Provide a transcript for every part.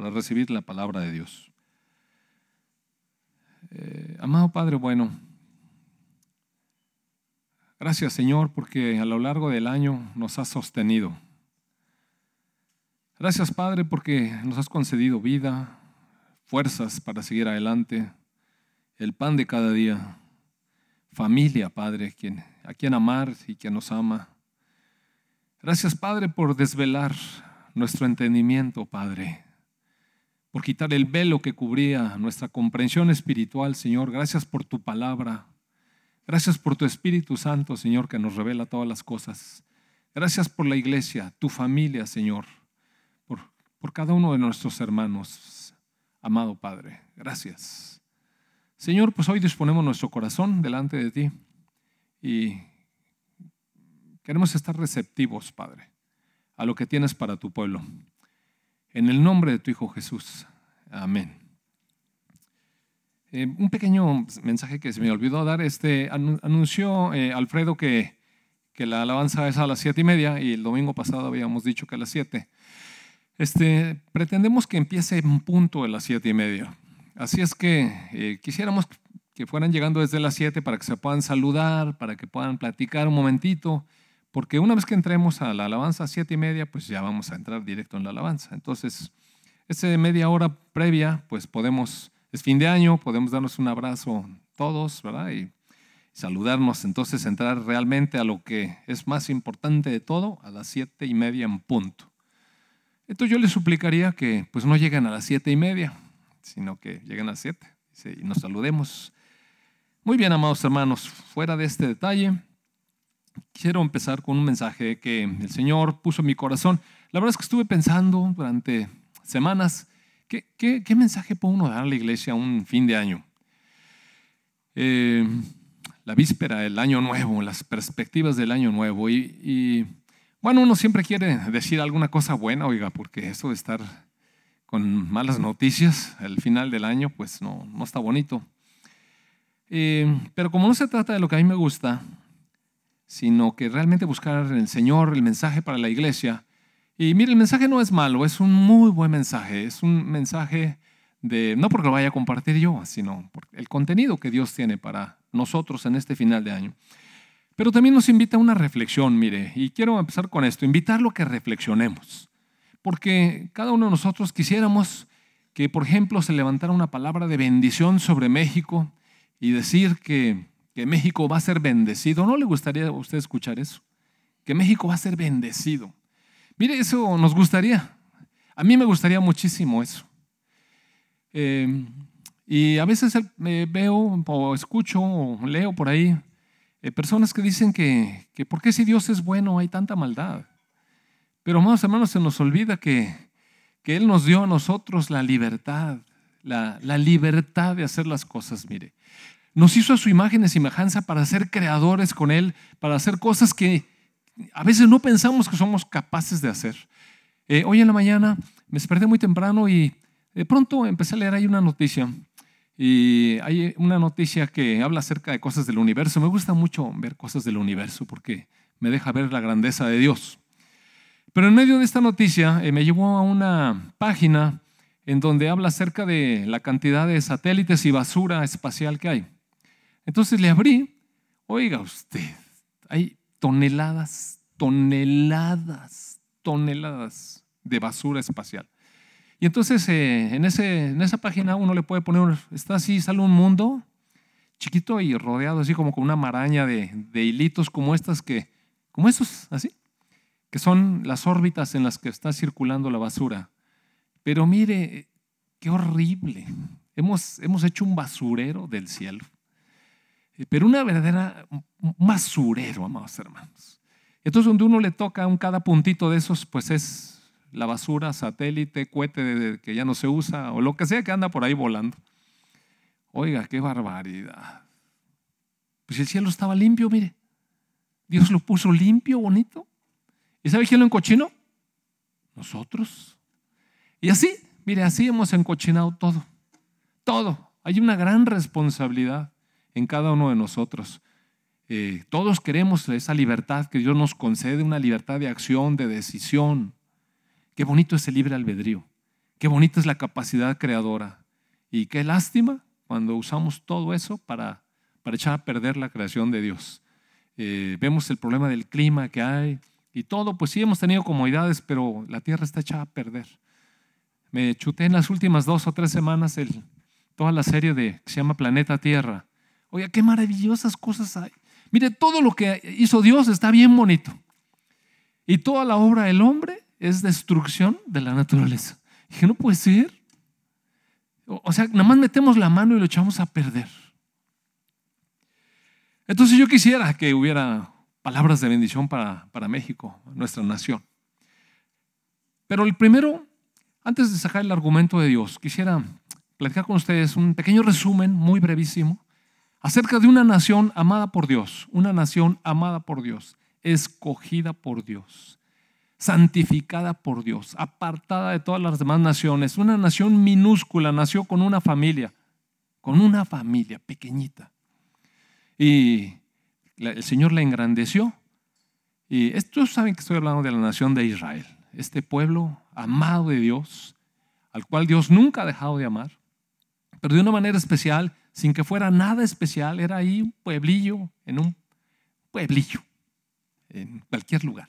para recibir la palabra de Dios. Eh, amado Padre bueno, gracias Señor porque a lo largo del año nos has sostenido. Gracias Padre porque nos has concedido vida, fuerzas para seguir adelante, el pan de cada día, familia Padre, quien, a quien amar y quien nos ama. Gracias Padre por desvelar nuestro entendimiento Padre por quitar el velo que cubría nuestra comprensión espiritual, Señor. Gracias por tu palabra. Gracias por tu Espíritu Santo, Señor, que nos revela todas las cosas. Gracias por la iglesia, tu familia, Señor, por, por cada uno de nuestros hermanos. Amado Padre, gracias. Señor, pues hoy disponemos nuestro corazón delante de ti y queremos estar receptivos, Padre, a lo que tienes para tu pueblo. En el nombre de tu Hijo Jesús. Amén. Eh, un pequeño mensaje que se me olvidó dar. Este, anunció eh, Alfredo que, la alabanza es a las siete y media y el domingo pasado habíamos dicho que a las siete. Este, pretendemos que empiece en punto a las siete y media. Así es que eh, quisiéramos que fueran llegando desde las siete para que se puedan saludar, para que puedan platicar un momentito porque una vez que entremos a la alabanza a siete y media, pues ya vamos a entrar directo en la alabanza. Entonces, esa media hora previa, pues podemos, es fin de año, podemos darnos un abrazo todos, ¿verdad? Y saludarnos, entonces entrar realmente a lo que es más importante de todo, a las siete y media en punto. Entonces yo les suplicaría que pues no lleguen a las siete y media, sino que lleguen a las siete y nos saludemos. Muy bien, amados hermanos, fuera de este detalle, quiero empezar con un mensaje que el Señor puso en mi corazón. La verdad es que estuve pensando durante semanas, ¿qué, qué, mensaje puede uno dar a la iglesia un fin de año? Eh, la víspera del año nuevo, las perspectivas del año nuevo. Y, bueno, uno siempre quiere decir alguna cosa buena, oiga, porque eso de estar con malas noticias al final del año, pues no, no está bonito. Eh, pero como no se trata de lo que a mí me gusta, sino que realmente buscar el Señor el mensaje para la iglesia. Y mire, el mensaje no es malo, es un muy buen mensaje, es un mensaje de, no porque lo vaya a compartir yo, sino por el contenido que Dios tiene para nosotros en este final de año. Pero también nos invita a una reflexión, mire, y quiero empezar con esto, invitarlo a que reflexionemos, porque cada uno de nosotros quisiéramos que, por ejemplo, se levantara una palabra de bendición sobre México y decir que México va a ser bendecido. ¿No le gustaría a usted escuchar eso? Que México va a ser bendecido. Mire, eso nos gustaría. A mí me gustaría muchísimo eso. Eh, y a veces me veo o escucho o leo por ahí eh, personas que dicen que, que ¿por qué si Dios es bueno hay tanta maldad? Pero, amados hermanos, se nos olvida que, que Él nos dio a nosotros la libertad, la, la libertad de hacer las cosas, mire. Nos hizo a su imagen y semejanza para ser creadores con Él, para hacer cosas que a veces no pensamos que somos capaces de hacer. Eh, hoy en la mañana me desperté muy temprano y de pronto empecé a leer ahí una noticia. Y hay una noticia que habla acerca de cosas del universo. Me gusta mucho ver cosas del universo porque me deja ver la grandeza de Dios. Pero en medio de esta noticia eh, me llevó a una página en donde habla acerca de la cantidad de satélites y basura espacial que hay. Entonces le abrí, oiga usted, hay toneladas, toneladas, toneladas de basura espacial. Y entonces eh, en, ese, en esa página uno le puede poner, está así, sale un mundo chiquito y rodeado así como con una maraña de, de hilitos como estas que, como esos, así, que son las órbitas en las que está circulando la basura. Pero mire, qué horrible. Hemos, hemos hecho un basurero del cielo. Eh, pero una verdadera basurero, amados hermanos. Entonces, donde uno le toca un cada puntito de esos, pues es la basura, satélite, cohete que ya no se usa, o lo que sea que anda por ahí volando. Oiga, qué barbaridad. Pues el cielo estaba limpio, mire. Dios lo puso limpio, bonito. ¿Y sabe quién lo encochinó? Nosotros. Y así, mire, así hemos encochinado todo. Todo. Hay una gran responsabilidad en cada uno de nosotros. Eh, todos queremos esa libertad que Dios nos concede, una libertad de acción, de decisión. Qué bonito es el libre albedrío. Qué bonita es la capacidad creadora. Y qué lástima cuando usamos todo eso para, para echar a perder la creación de Dios. Eh, vemos el problema del clima que hay y todo, pues sí hemos tenido comodidades, pero la tierra está echada a perder. Me chuté en las últimas dos o tres semanas toda la serie de, que se llama Planeta Tierra. Oiga, qué maravillosas cosas hay. Mire, todo lo que hizo Dios está bien bonito. Y toda la obra del hombre es destrucción de la naturaleza. Dije, no puede ser. O sea, nada más metemos la mano y lo echamos a perder. Entonces yo quisiera que hubiera palabras de bendición para, para México, nuestra nación. Pero el primero, antes de sacar el argumento de Dios, quisiera platicar con ustedes un pequeño resumen muy brevísimo acerca de una nación amada por Dios, una nación amada por Dios, escogida por Dios, santificada por Dios, apartada de todas las demás naciones, una nación minúscula, nació con una familia, con una familia pequeñita. Y el Señor la engrandeció. Y estos saben que estoy hablando de la nación de Israel, este pueblo amado de Dios, al cual Dios nunca ha dejado de amar, pero de una manera especial, sin que fuera nada especial, era ahí un pueblillo, en un pueblillo, en cualquier lugar,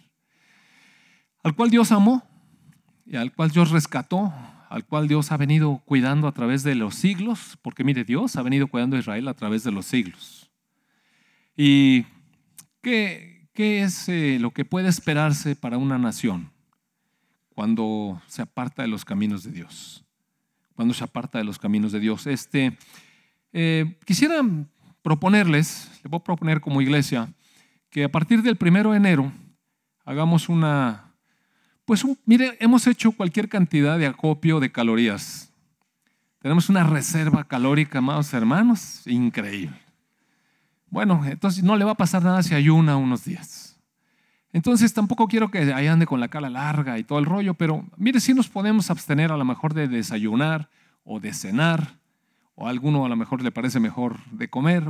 al cual Dios amó y al cual Dios rescató, al cual Dios ha venido cuidando a través de los siglos, porque mire, Dios ha venido cuidando a Israel a través de los siglos. ¿Y qué, qué es eh, lo que puede esperarse para una nación cuando se aparta de los caminos de Dios? Cuando se aparta de los caminos de Dios. Este, eh, quisiera proponerles, le voy a proponer como iglesia, que a partir del primero de enero hagamos una, pues mire, hemos hecho cualquier cantidad de acopio de calorías. Tenemos una reserva calórica, amados hermanos, increíble. Bueno, entonces no le va a pasar nada si ayuna unos días. Entonces tampoco quiero que ahí ande con la cara larga y todo el rollo, pero mire, si nos podemos abstener a lo mejor de desayunar o de cenar, o a alguno a lo mejor le parece mejor de comer,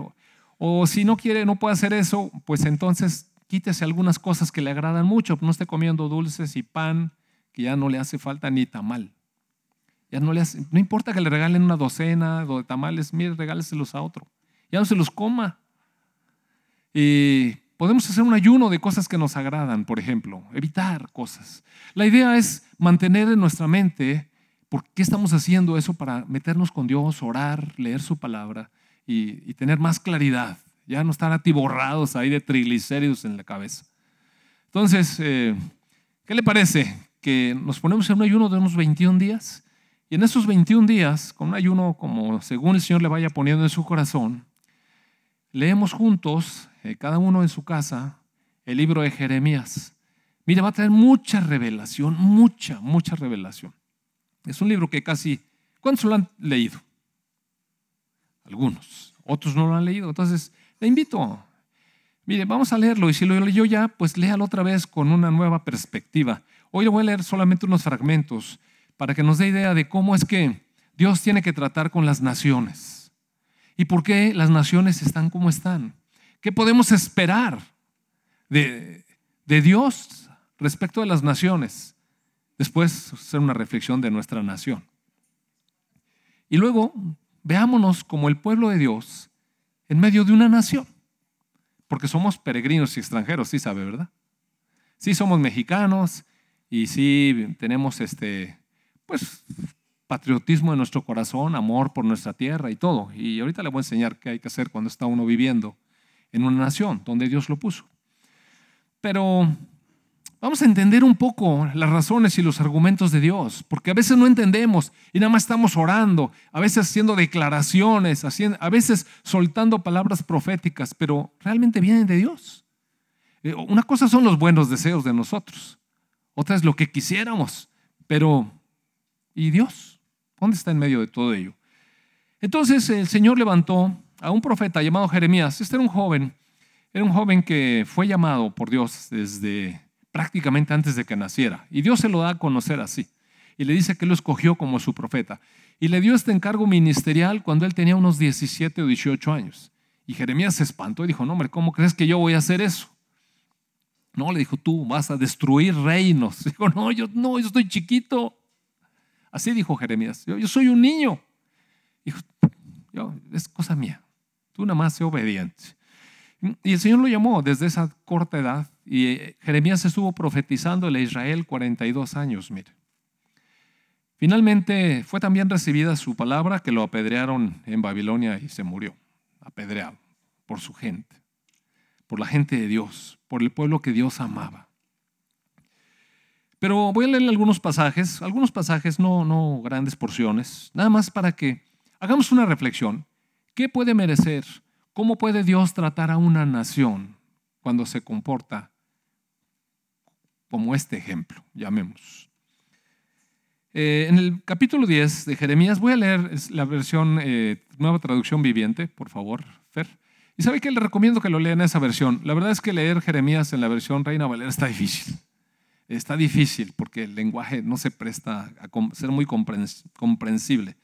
o, si no quiere, no puede hacer eso, pues entonces quítese algunas cosas que le agradan mucho, no esté comiendo dulces y pan, que ya no le hace falta ni tamal. Ya no le hace, no importa que le regalen una docena de tamales, mire, regáleselos a otro. Ya no se los coma. Y podemos hacer un ayuno de cosas que nos agradan, por ejemplo, evitar cosas. La idea es mantener en nuestra mente por qué estamos haciendo eso para meternos con Dios, orar, leer su palabra y, tener más claridad. Ya no estar atiborrados ahí de triglicéridos en la cabeza. Entonces, eh, ¿qué le parece? Que nos ponemos en un ayuno de unos 21 días y en esos 21 días, con un ayuno como según el Señor le vaya poniendo en su corazón, leemos juntos eh, cada uno en su casa, el libro de Jeremías. Mire, va a traer mucha revelación, mucha, mucha revelación. Es un libro que casi, ¿cuántos lo han leído? Algunos, otros no lo han leído. Entonces, le invito. Mire, vamos a leerlo y si lo leyó ya, pues léalo otra vez con una nueva perspectiva. Hoy le voy a leer solamente unos fragmentos para que nos dé idea de cómo es que Dios tiene que tratar con las naciones y por qué las naciones están como están. ¿Qué podemos esperar de, Dios respecto de las naciones? Después hacer una reflexión de nuestra nación. Y luego veámonos como el pueblo de Dios en medio de una nación. Porque somos peregrinos y extranjeros, sí sabe, ¿verdad? Sí somos mexicanos y sí tenemos este, pues, patriotismo en nuestro corazón, amor por nuestra tierra y todo. Y ahorita le voy a enseñar qué hay que hacer cuando está uno viviendo en una nación donde Dios lo puso. Pero vamos a entender un poco las razones y los argumentos de Dios, porque a veces no entendemos y nada más estamos orando, a veces haciendo declaraciones, a veces soltando palabras proféticas, pero realmente vienen de Dios. Eh, una cosa son los buenos deseos de nosotros, otra es lo que quisiéramos, pero ¿y Dios? ¿Dónde está en medio de todo ello? Entonces el Señor levantó a un profeta llamado Jeremías. Este era un joven, era un joven que fue llamado por Dios desde prácticamente antes de que naciera. Y Dios se lo da a conocer así. Y le dice que lo escogió como su profeta. Y le dio este encargo ministerial cuando él tenía unos 17 o 18 años. Y Jeremías se espantó y dijo, no, hombre, ¿cómo crees que yo voy a hacer eso? No, le dijo, tú vas a destruir reinos. Dijo, no, yo no, yo estoy chiquito. Así dijo Jeremías. Yo, soy un niño. yo, es cosa mía. Tú nada más sé obediente. Y el Señor lo llamó desde esa corta edad. Y eh, Jeremías estuvo profetizando en Israel 42 años, mire. Finalmente fue también recibida su palabra que lo apedrearon en Babilonia y se murió, apedreado por su gente, por la gente de Dios, por el pueblo que Dios amaba. Pero voy a leer algunos pasajes, algunos pasajes, no, no grandes porciones, nada más para que hagamos una reflexión. ¿Qué puede merecer? ¿Cómo puede Dios tratar a una nación cuando se comporta como este ejemplo, llamemos? Eh, en el capítulo 10 de Jeremías, voy a leer la versión, eh, nueva traducción viviente, por favor, Fer. Y sabe que le recomiendo que lo lean esa versión. La verdad es que leer Jeremías en la versión Reina Valera está difícil. Está difícil porque el lenguaje no se presta a ser muy comprensible.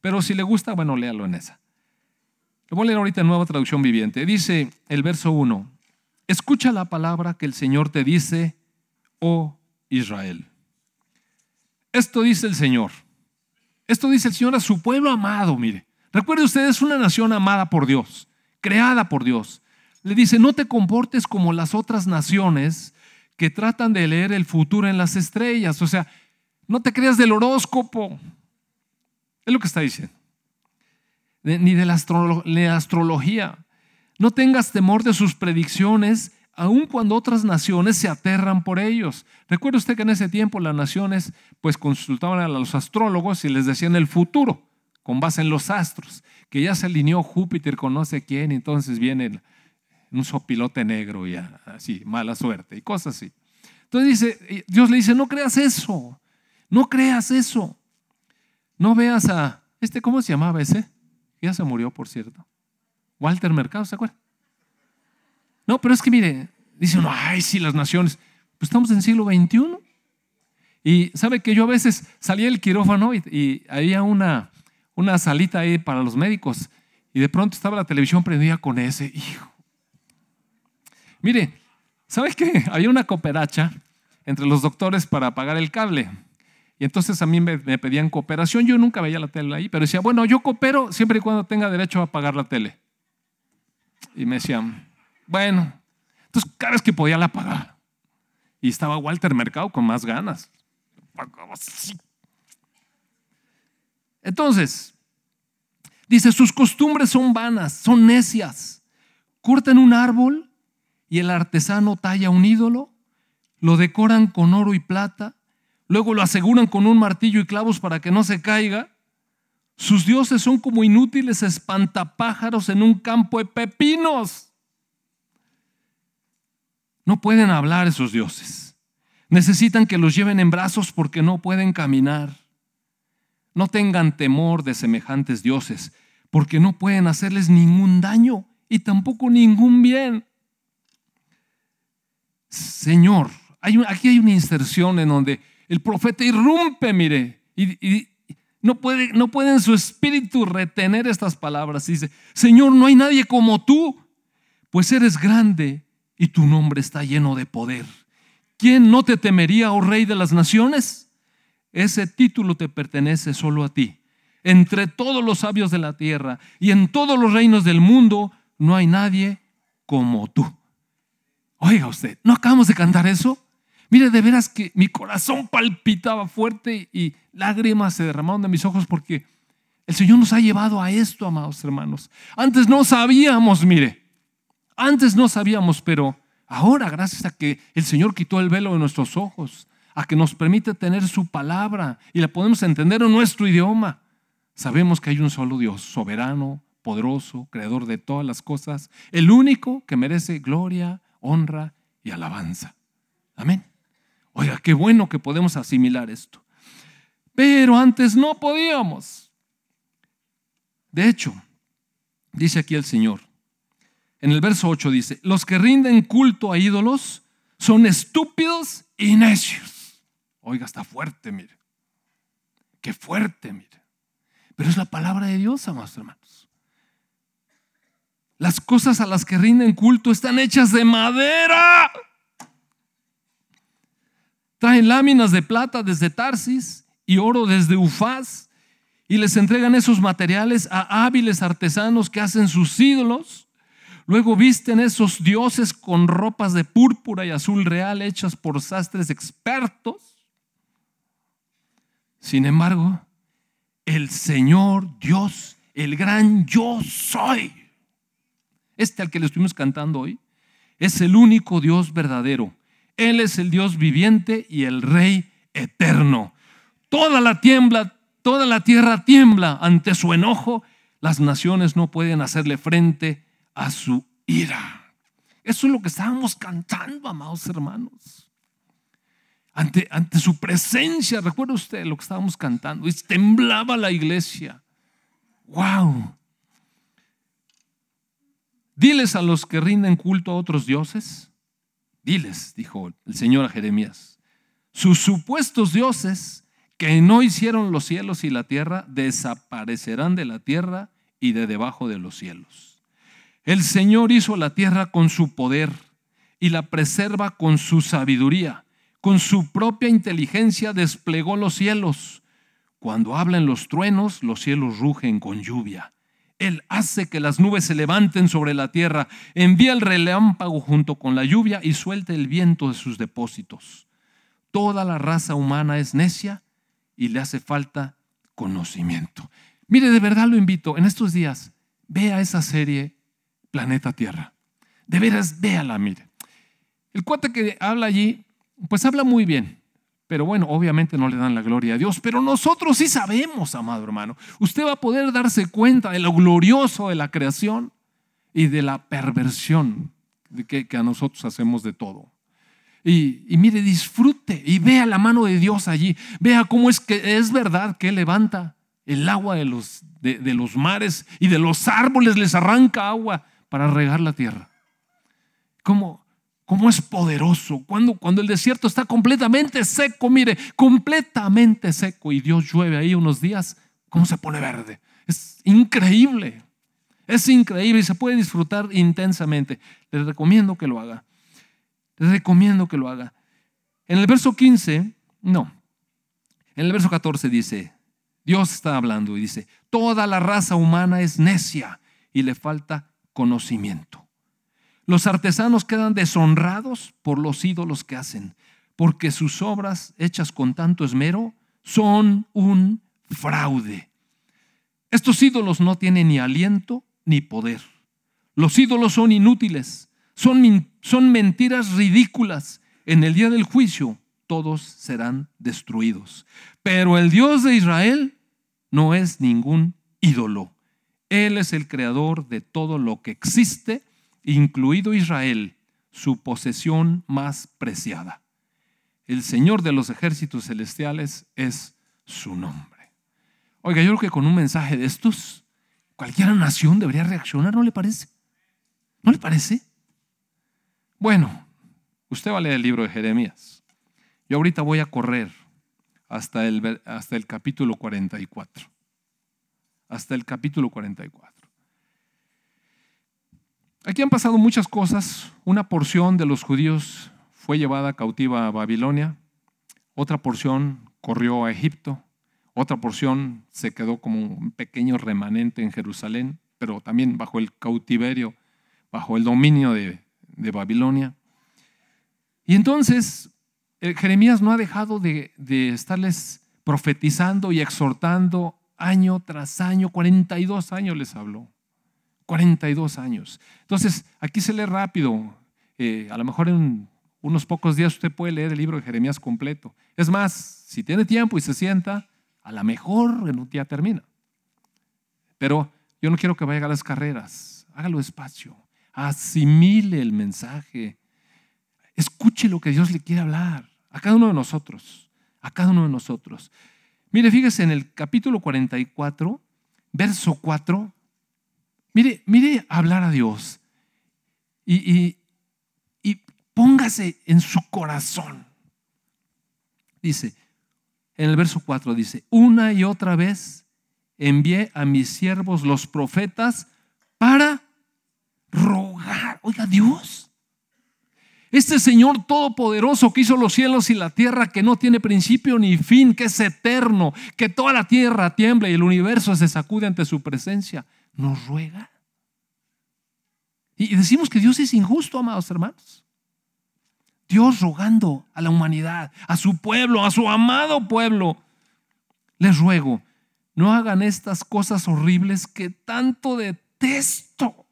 Pero si le gusta, bueno, léalo en esa. Lo voy a leer ahorita en nueva traducción viviente. Dice el verso 1, escucha la palabra que el Señor te dice, oh Israel. Esto dice el Señor. Esto dice el Señor a su pueblo amado, mire. Recuerde usted, es una nación amada por Dios, creada por Dios. Le dice, no te comportes como las otras naciones que tratan de leer el futuro en las estrellas. O sea, no te creas del horóscopo. Es lo que está diciendo. Ni de la, astrología. No tengas temor de sus predicciones, aun cuando otras naciones se aterran por ellos. Recuerde usted que en ese tiempo las naciones pues consultaban a los astrólogos y les decían el futuro con base en los astros, que ya se alineó Júpiter con no sé quién, entonces viene un sopilote negro y así, mala suerte y cosas así. Entonces dice, Dios le dice, no creas eso, no creas eso. No veas a, este, ¿cómo se llamaba ese? Ya se murió, por cierto. Walter Mercado, ¿se acuerda? No, pero es que mire, dice uno, ay, sí, las naciones. Pues estamos en siglo XXI. Y sabe que yo a veces salía del quirófano y, había una, una salita ahí para los médicos. Y de pronto estaba la televisión prendida con ese. Hijo, Mire, ¿sabes qué? Había una cooperacha entre los doctores para pagar el cable. Y entonces a mí me, pedían cooperación. Yo nunca veía la tele ahí, pero decía, bueno, yo coopero siempre y cuando tenga derecho a pagar la tele. Y me decían, bueno, entonces cada vez que podía la pagaba. Y estaba Walter Mercado con más ganas. Entonces, dice, sus costumbres son vanas, son necias. Cortan un árbol y el artesano talla un ídolo, lo decoran con oro y plata, luego lo aseguran con un martillo y clavos para que no se caiga. Sus dioses son como inútiles espantapájaros en un campo de pepinos. No pueden hablar esos dioses. Necesitan que los lleven en brazos porque no pueden caminar. No tengan temor de semejantes dioses, porque no pueden hacerles ningún daño y tampoco ningún bien. Señor, hay aquí hay una inserción en donde el profeta irrumpe, mire, y, no, puede, no puede en su espíritu retener estas palabras. Dice, Señor, no hay nadie como tú, pues eres grande y tu nombre está lleno de poder. ¿Quién no te temería, oh Rey de las Naciones? Ese título te pertenece solo a ti. Entre todos los sabios de la tierra y en todos los reinos del mundo, no hay nadie como tú. Oiga usted, ¿no acabamos de cantar eso? Mire, de veras que mi corazón palpitaba fuerte y lágrimas se derramaron de mis ojos porque el Señor nos ha llevado a esto, amados hermanos. Antes no sabíamos, mire, antes no sabíamos, pero ahora, gracias a que el Señor quitó el velo de nuestros ojos, a que nos permite tener su palabra y la podemos entender en nuestro idioma, sabemos que hay un solo Dios, soberano, poderoso, creador de todas las cosas, el único que merece gloria, honra y alabanza. Amén. Oiga, qué bueno que podemos asimilar esto. Pero antes no podíamos. De hecho, dice aquí el Señor, en el verso 8 dice, los que rinden culto a ídolos son estúpidos y necios. Oiga, está fuerte, mire. Qué fuerte, mire. Pero es la palabra de Dios, amados hermanos. Las cosas a las que rinden culto están hechas de madera. Traen láminas de plata desde Tarsis y oro desde Ufaz y les entregan esos materiales a hábiles artesanos que hacen sus ídolos. Luego visten esos dioses con ropas de púrpura y azul real hechas por sastres expertos. Sin embargo, el Señor Dios, el gran yo soy, este al que le estuvimos cantando hoy, es el único Dios verdadero. Él es el Dios viviente y el Rey eterno. Toda la tiembla, toda la tierra tiembla ante su enojo. Las naciones no pueden hacerle frente a su ira. Eso es lo que estábamos cantando, amados hermanos. Ante, ante su presencia, recuerda usted lo que estábamos cantando, y temblaba la iglesia. ¡Wow! Diles a los que rinden culto a otros dioses, diles, dijo el Señor a Jeremías, sus supuestos dioses que no hicieron los cielos y la tierra desaparecerán de la tierra y de debajo de los cielos. El Señor hizo la tierra con su poder y la preserva con su sabiduría. Con su propia inteligencia desplegó los cielos. Cuando hablan los truenos, los cielos rugen con lluvia. Él hace que las nubes se levanten sobre la tierra, envía el relámpago junto con la lluvia y suelta el viento de sus depósitos. Toda la raza humana es necia y le hace falta conocimiento. Mire, de verdad lo invito, en estos días, vea esa serie Planeta Tierra. De veras, véala, mire. El cuate que habla allí, pues habla muy bien. Pero bueno, obviamente no le dan la gloria a Dios, pero nosotros sí sabemos, amado hermano. Usted va a poder darse cuenta de lo glorioso de la creación y de la perversión que, a nosotros hacemos de todo. Y, mire, disfrute y vea la mano de Dios allí. Vea cómo es que es verdad que levanta el agua de los, de los mares y de los árboles les arranca agua para regar la tierra. Cómo, cómo es poderoso. Cuando, cuando el desierto está completamente seco, mire, completamente seco y Dios llueve ahí unos días, ¿cómo se pone verde? Es increíble. Es increíble y se puede disfrutar intensamente. Les recomiendo que lo haga. Les recomiendo que lo haga. En el verso 15, no. En el verso 14 dice, Dios está hablando y dice, toda la raza humana es necia y le falta conocimiento. Los artesanos quedan deshonrados por los ídolos que hacen, porque sus obras hechas con tanto esmero son un fraude. Estos ídolos no tienen ni aliento ni poder. Los ídolos son inútiles, son, son mentiras ridículas. En el día del juicio todos serán destruidos. Pero el Dios de Israel no es ningún ídolo. Él es el creador de todo lo que existe incluido Israel, su posesión más preciada. El Señor de los ejércitos celestiales es su nombre. Oiga, yo creo que con un mensaje de estos, cualquier nación debería reaccionar, ¿no le parece? ¿No le parece? Bueno, usted va a leer el libro de Jeremías. Yo ahorita voy a correr hasta el, hasta el capítulo 44. Hasta el capítulo 44. Aquí han pasado muchas cosas. Una porción de los judíos fue llevada cautiva a Babilonia, otra porción corrió a Egipto, otra porción se quedó como un pequeño remanente en Jerusalén, pero también bajo el cautiverio, bajo el dominio de, Babilonia. Y entonces eh, Jeremías no ha dejado de, de estarles profetizando y exhortando año tras año, 42 años les habló. 42 años. Entonces, aquí se lee rápido. Eh, a lo mejor en unos pocos días usted puede leer el libro de Jeremías completo. Es más, si tiene tiempo y se sienta, a lo mejor en un día termina. Pero yo no quiero que vaya a las carreras. Hágalo despacio. Asimile el mensaje. Escuche lo que Dios le quiere hablar a cada uno de nosotros. A cada uno de nosotros. Mire, fíjese en el capítulo 44, verso 4, Mire, mire hablar a Dios y, y póngase en su corazón. Dice, en el verso 4 dice, una y otra vez envié a mis siervos los profetas para rogar. Oiga, Dios. Este Señor todopoderoso que hizo los cielos y la tierra, que no tiene principio ni fin, que es eterno, que toda la tierra tiembla y el universo se sacude ante su presencia, nos ruega. Y decimos que Dios es injusto, amados hermanos. Dios rogando a la humanidad, a su pueblo, a su amado pueblo. Les ruego, no hagan estas cosas horribles que tanto detesto.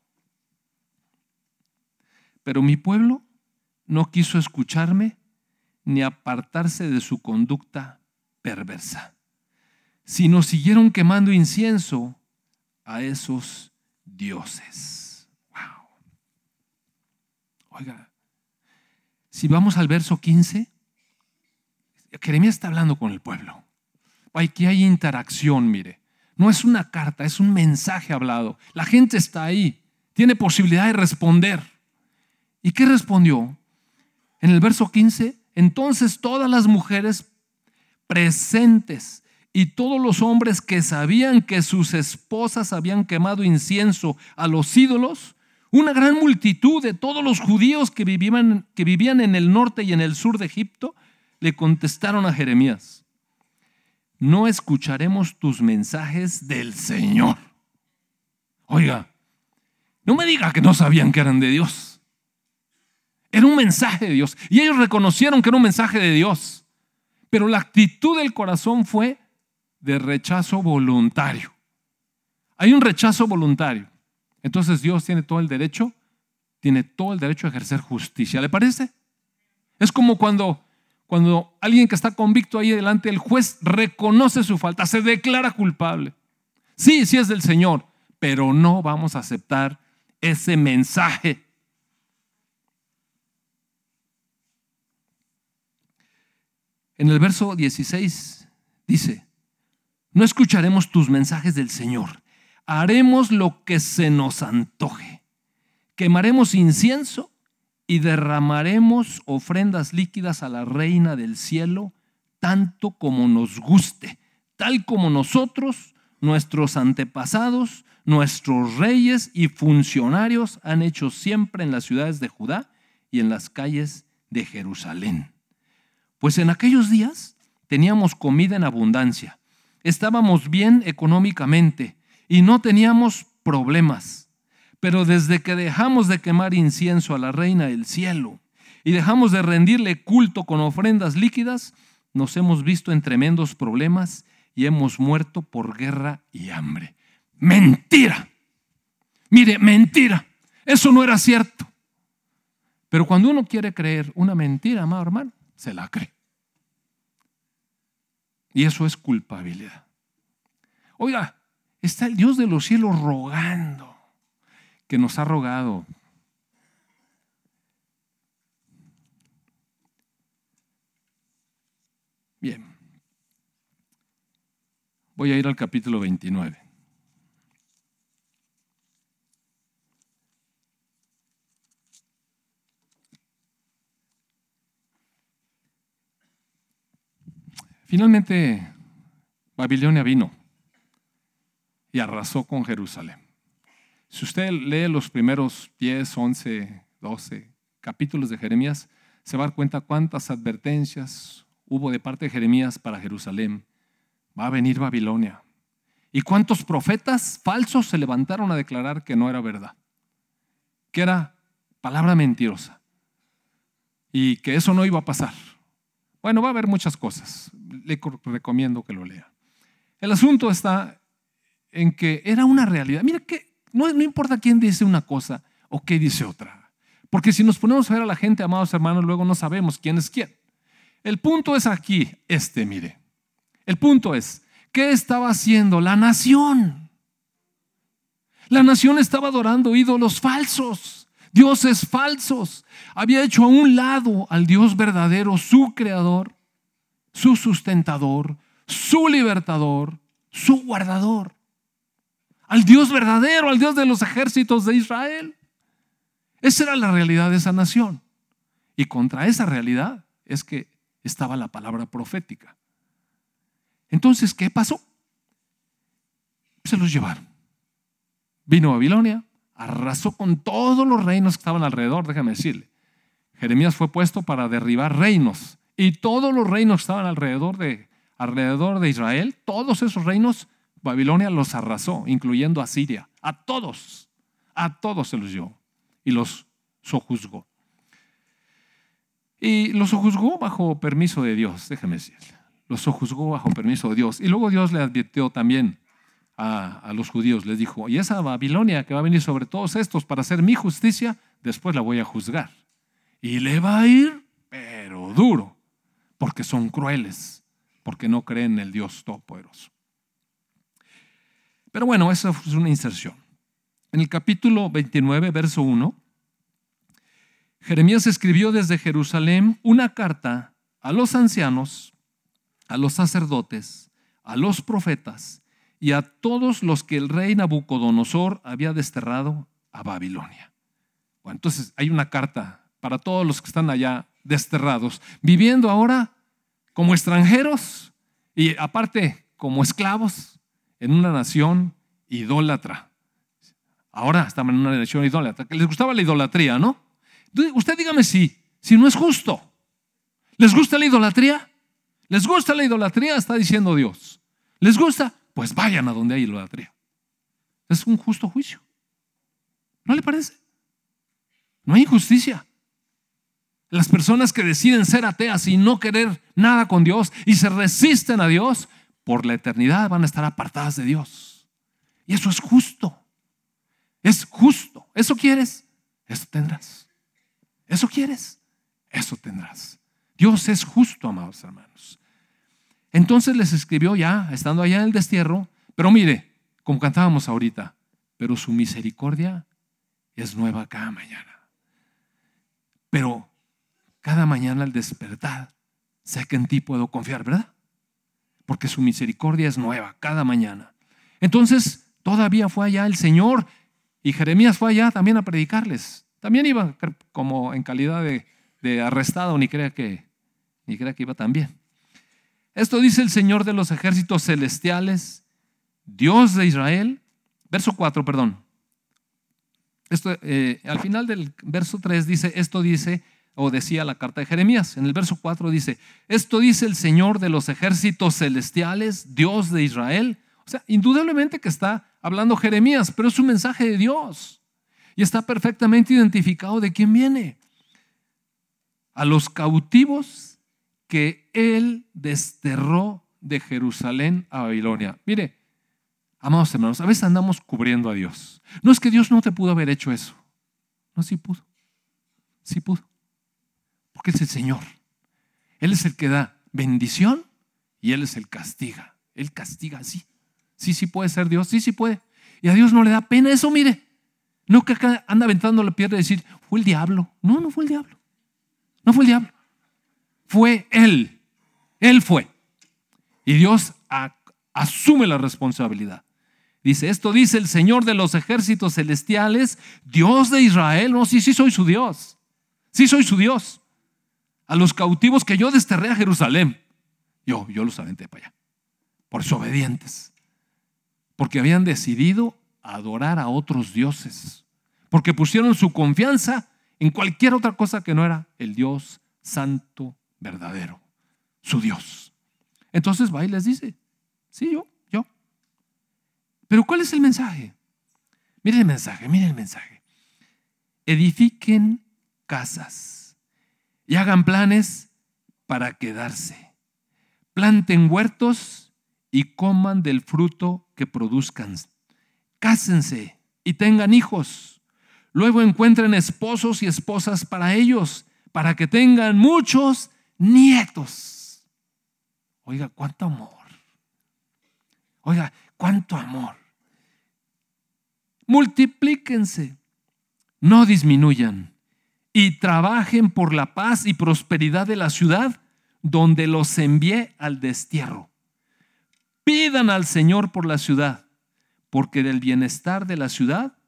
Pero mi pueblo no quiso escucharme ni apartarse de su conducta perversa, sino siguieron quemando incienso a esos dioses. Wow. Oiga, si vamos al verso 15, Jeremías está hablando con el pueblo. Aquí hay interacción, mire. No es una carta, es un mensaje hablado. La gente está ahí, tiene posibilidad de responder. ¿Y qué respondió? En el verso 15, entonces todas las mujeres presentes y todos los hombres que sabían que sus esposas habían quemado incienso a los ídolos, una gran multitud de todos los judíos que vivían, que vivían en el norte y en el sur de Egipto, le contestaron a Jeremías, no escucharemos tus mensajes del Señor. Oiga, no me diga que no sabían que eran de Dios. Era un mensaje de Dios. Y ellos reconocieron que era un mensaje de Dios. Pero la actitud del corazón fue de rechazo voluntario. Hay un rechazo voluntario. Entonces Dios tiene todo el derecho, tiene todo el derecho a ejercer justicia. ¿Le parece? Es como cuando, cuando alguien que está convicto ahí delante del juez reconoce su falta, se declara culpable. Sí, sí es del Señor, pero no vamos a aceptar ese mensaje En el verso 16 dice, no escucharemos tus mensajes del Señor, haremos lo que se nos antoje, quemaremos incienso y derramaremos ofrendas líquidas a la reina del cielo, tanto como nos guste, tal como nosotros, nuestros antepasados, nuestros reyes y funcionarios han hecho siempre en las ciudades de Judá y en las calles de Jerusalén. Pues en aquellos días teníamos comida en abundancia, estábamos bien económicamente y no teníamos problemas. Pero desde que dejamos de quemar incienso a la reina del cielo y dejamos de rendirle culto con ofrendas líquidas, nos hemos visto en tremendos problemas y hemos muerto por guerra y hambre. Mentira. Mire, mentira. Eso no era cierto. Pero cuando uno quiere creer una mentira, amado hermano, se la cree. Y eso es culpabilidad. Oiga, está el Dios de los cielos rogando, que nos ha rogado. Bien, voy a ir al capítulo 29. Finalmente, Babilonia vino y arrasó con Jerusalén. Si usted lee los primeros 10, 11, 12 capítulos de Jeremías, se va a dar cuenta cuántas advertencias hubo de parte de Jeremías para Jerusalén. Va a venir Babilonia. Y cuántos profetas falsos se levantaron a declarar que no era verdad, que era palabra mentirosa y que eso no iba a pasar. Bueno, va a haber muchas cosas. Le recomiendo que lo lea. El asunto está en que era una realidad. Mira que no, no importa quién dice una cosa o qué dice otra. Porque si nos ponemos a ver a la gente, amados hermanos, luego no sabemos quién es quién. El punto es aquí, este, mire. El punto es, ¿qué estaba haciendo la nación? La nación estaba adorando ídolos falsos dioses falsos. Había hecho a un lado al Dios verdadero, su creador, su sustentador, su libertador, su guardador. Al Dios verdadero, al Dios de los ejércitos de Israel. Esa era la realidad de esa nación. Y contra esa realidad es que estaba la palabra profética. Entonces, ¿qué pasó? Se los llevaron. Vino Babilonia, arrasó con todos los reinos que estaban alrededor, déjame decirle. Jeremías fue puesto para derribar reinos y todos los reinos estaban alrededor de, alrededor de Israel, todos esos reinos, Babilonia los arrasó, incluyendo a Siria. A todos, a todos se los dio y los sojuzgó. Y los sojuzgó bajo permiso de Dios, déjeme decir. Los sojuzgó bajo permiso de Dios. Y luego Dios le advirtió también a, a, los judíos, les dijo, y esa Babilonia que va a venir sobre todos estos para hacer mi justicia, después la voy a juzgar. Y le va a ir, pero duro, porque son crueles, porque no creen en el Dios Todopoderoso. Pero bueno, esa es una inserción. En el capítulo 29, verso 1, Jeremías escribió desde Jerusalén una carta a los ancianos, a los sacerdotes, a los profetas y a todos los que el rey Nabucodonosor había desterrado a Babilonia. Entonces hay una carta para todos los que están allá desterrados, viviendo ahora como extranjeros y aparte como esclavos en una nación idólatra. Ahora estamos en una nación idólatra, que les gustaba la idolatría, ¿no? Usted dígame si, si no es justo. ¿Les gusta la idolatría? ¿Les gusta la idolatría? Está diciendo Dios. ¿Les gusta? Pues vayan a donde hay idolatría. Es un justo juicio. ¿No le parece? No hay injusticia. Las personas que deciden ser ateas y no querer nada con Dios y se resisten a Dios, por la eternidad van a estar apartadas de Dios. Y eso es justo. Es justo. ¿Eso quieres? Eso tendrás. ¿Eso quieres? Eso tendrás. Dios es justo, amados hermanos. Entonces les escribió ya, estando allá en el destierro, pero mire, como cantábamos ahorita, pero su misericordia es nueva cada mañana. Pero cada mañana al despertar, sé que en ti puedo confiar, ¿verdad? Porque su misericordia es nueva cada mañana. Entonces, todavía fue allá el Señor y Jeremías fue allá también a predicarles. También iba como en calidad de, arrestado, ni crea, que, ni que iba tan bien. Esto dice el Señor de los ejércitos celestiales, Dios de Israel. Verso 4, perdón. Esto, eh, al final del verso 3 dice, esto dice, o decía la carta de Jeremías. En el verso 4 dice, esto dice el Señor de los ejércitos celestiales, Dios de Israel. O sea, indudablemente que está hablando Jeremías, pero es un mensaje de Dios y está perfectamente identificado de quién viene. A los cautivos que él desterró de Jerusalén a Babilonia. Mire, amados hermanos, a veces andamos cubriendo a Dios. No es que Dios no te pudo haber hecho eso. No, sí pudo. Sí pudo. Porque es el Señor. Él es el que da bendición y Él es el castiga. Él castiga, sí. Sí, sí puede ser Dios, sí, sí puede. Y a Dios no le da pena eso, mire. No que acá anda aventando la piedra y decir, fue el diablo. No, no fue el diablo. No fue el diablo. Fue Él. Él fue. Y Dios asume la responsabilidad. Dice, esto dice el Señor de los ejércitos celestiales, Dios de Israel. No, sí, sí soy su Dios. Sí soy su Dios. A los cautivos que yo desterré a Jerusalén. Yo, yo los aventé para allá. Por su obedientes. Porque habían decidido adorar a otros dioses, porque pusieron su confianza en cualquier otra cosa que no era el Dios santo verdadero, su Dios. Entonces va y les dice, sí, yo, yo. Pero ¿cuál es el mensaje? Miren el mensaje, miren el mensaje. Edifiquen casas y hagan planes para quedarse. Planten huertos y coman del fruto que produzcan cásense y tengan hijos. Luego encuentren esposos y esposas para ellos, para que tengan muchos nietos. Oiga, cuánto amor. Oiga, cuánto amor. Multiplíquense, no disminuyan y trabajen por la paz y prosperidad de la ciudad donde los envié al destierro. Pidan al Señor por la ciudad porque del bienestar de la ciudad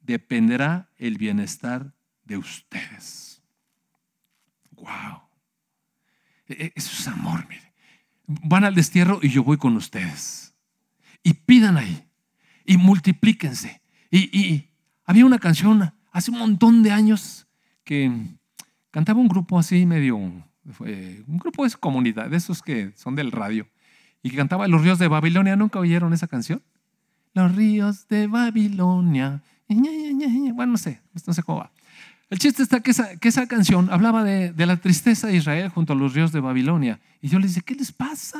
dependerá el bienestar de ustedes. Wow. E, e, eso es amor, mire. Van al destierro y yo voy con ustedes. Y pidan ahí. Y multiplíquense. Y, había una canción hace un montón de años que, cantaba un grupo así medio, un grupo de comunidad, de esos que son del radio, y que cantaba Los ríos de Babilonia. ¿Nunca oyeron esa canción? Los ríos de Babilonia. Bueno, no sé, no sé cómo va. El chiste está que esa, que esa canción hablaba de, de, la tristeza de Israel junto a los ríos de Babilonia. Y yo les dije, ¿qué les pasa?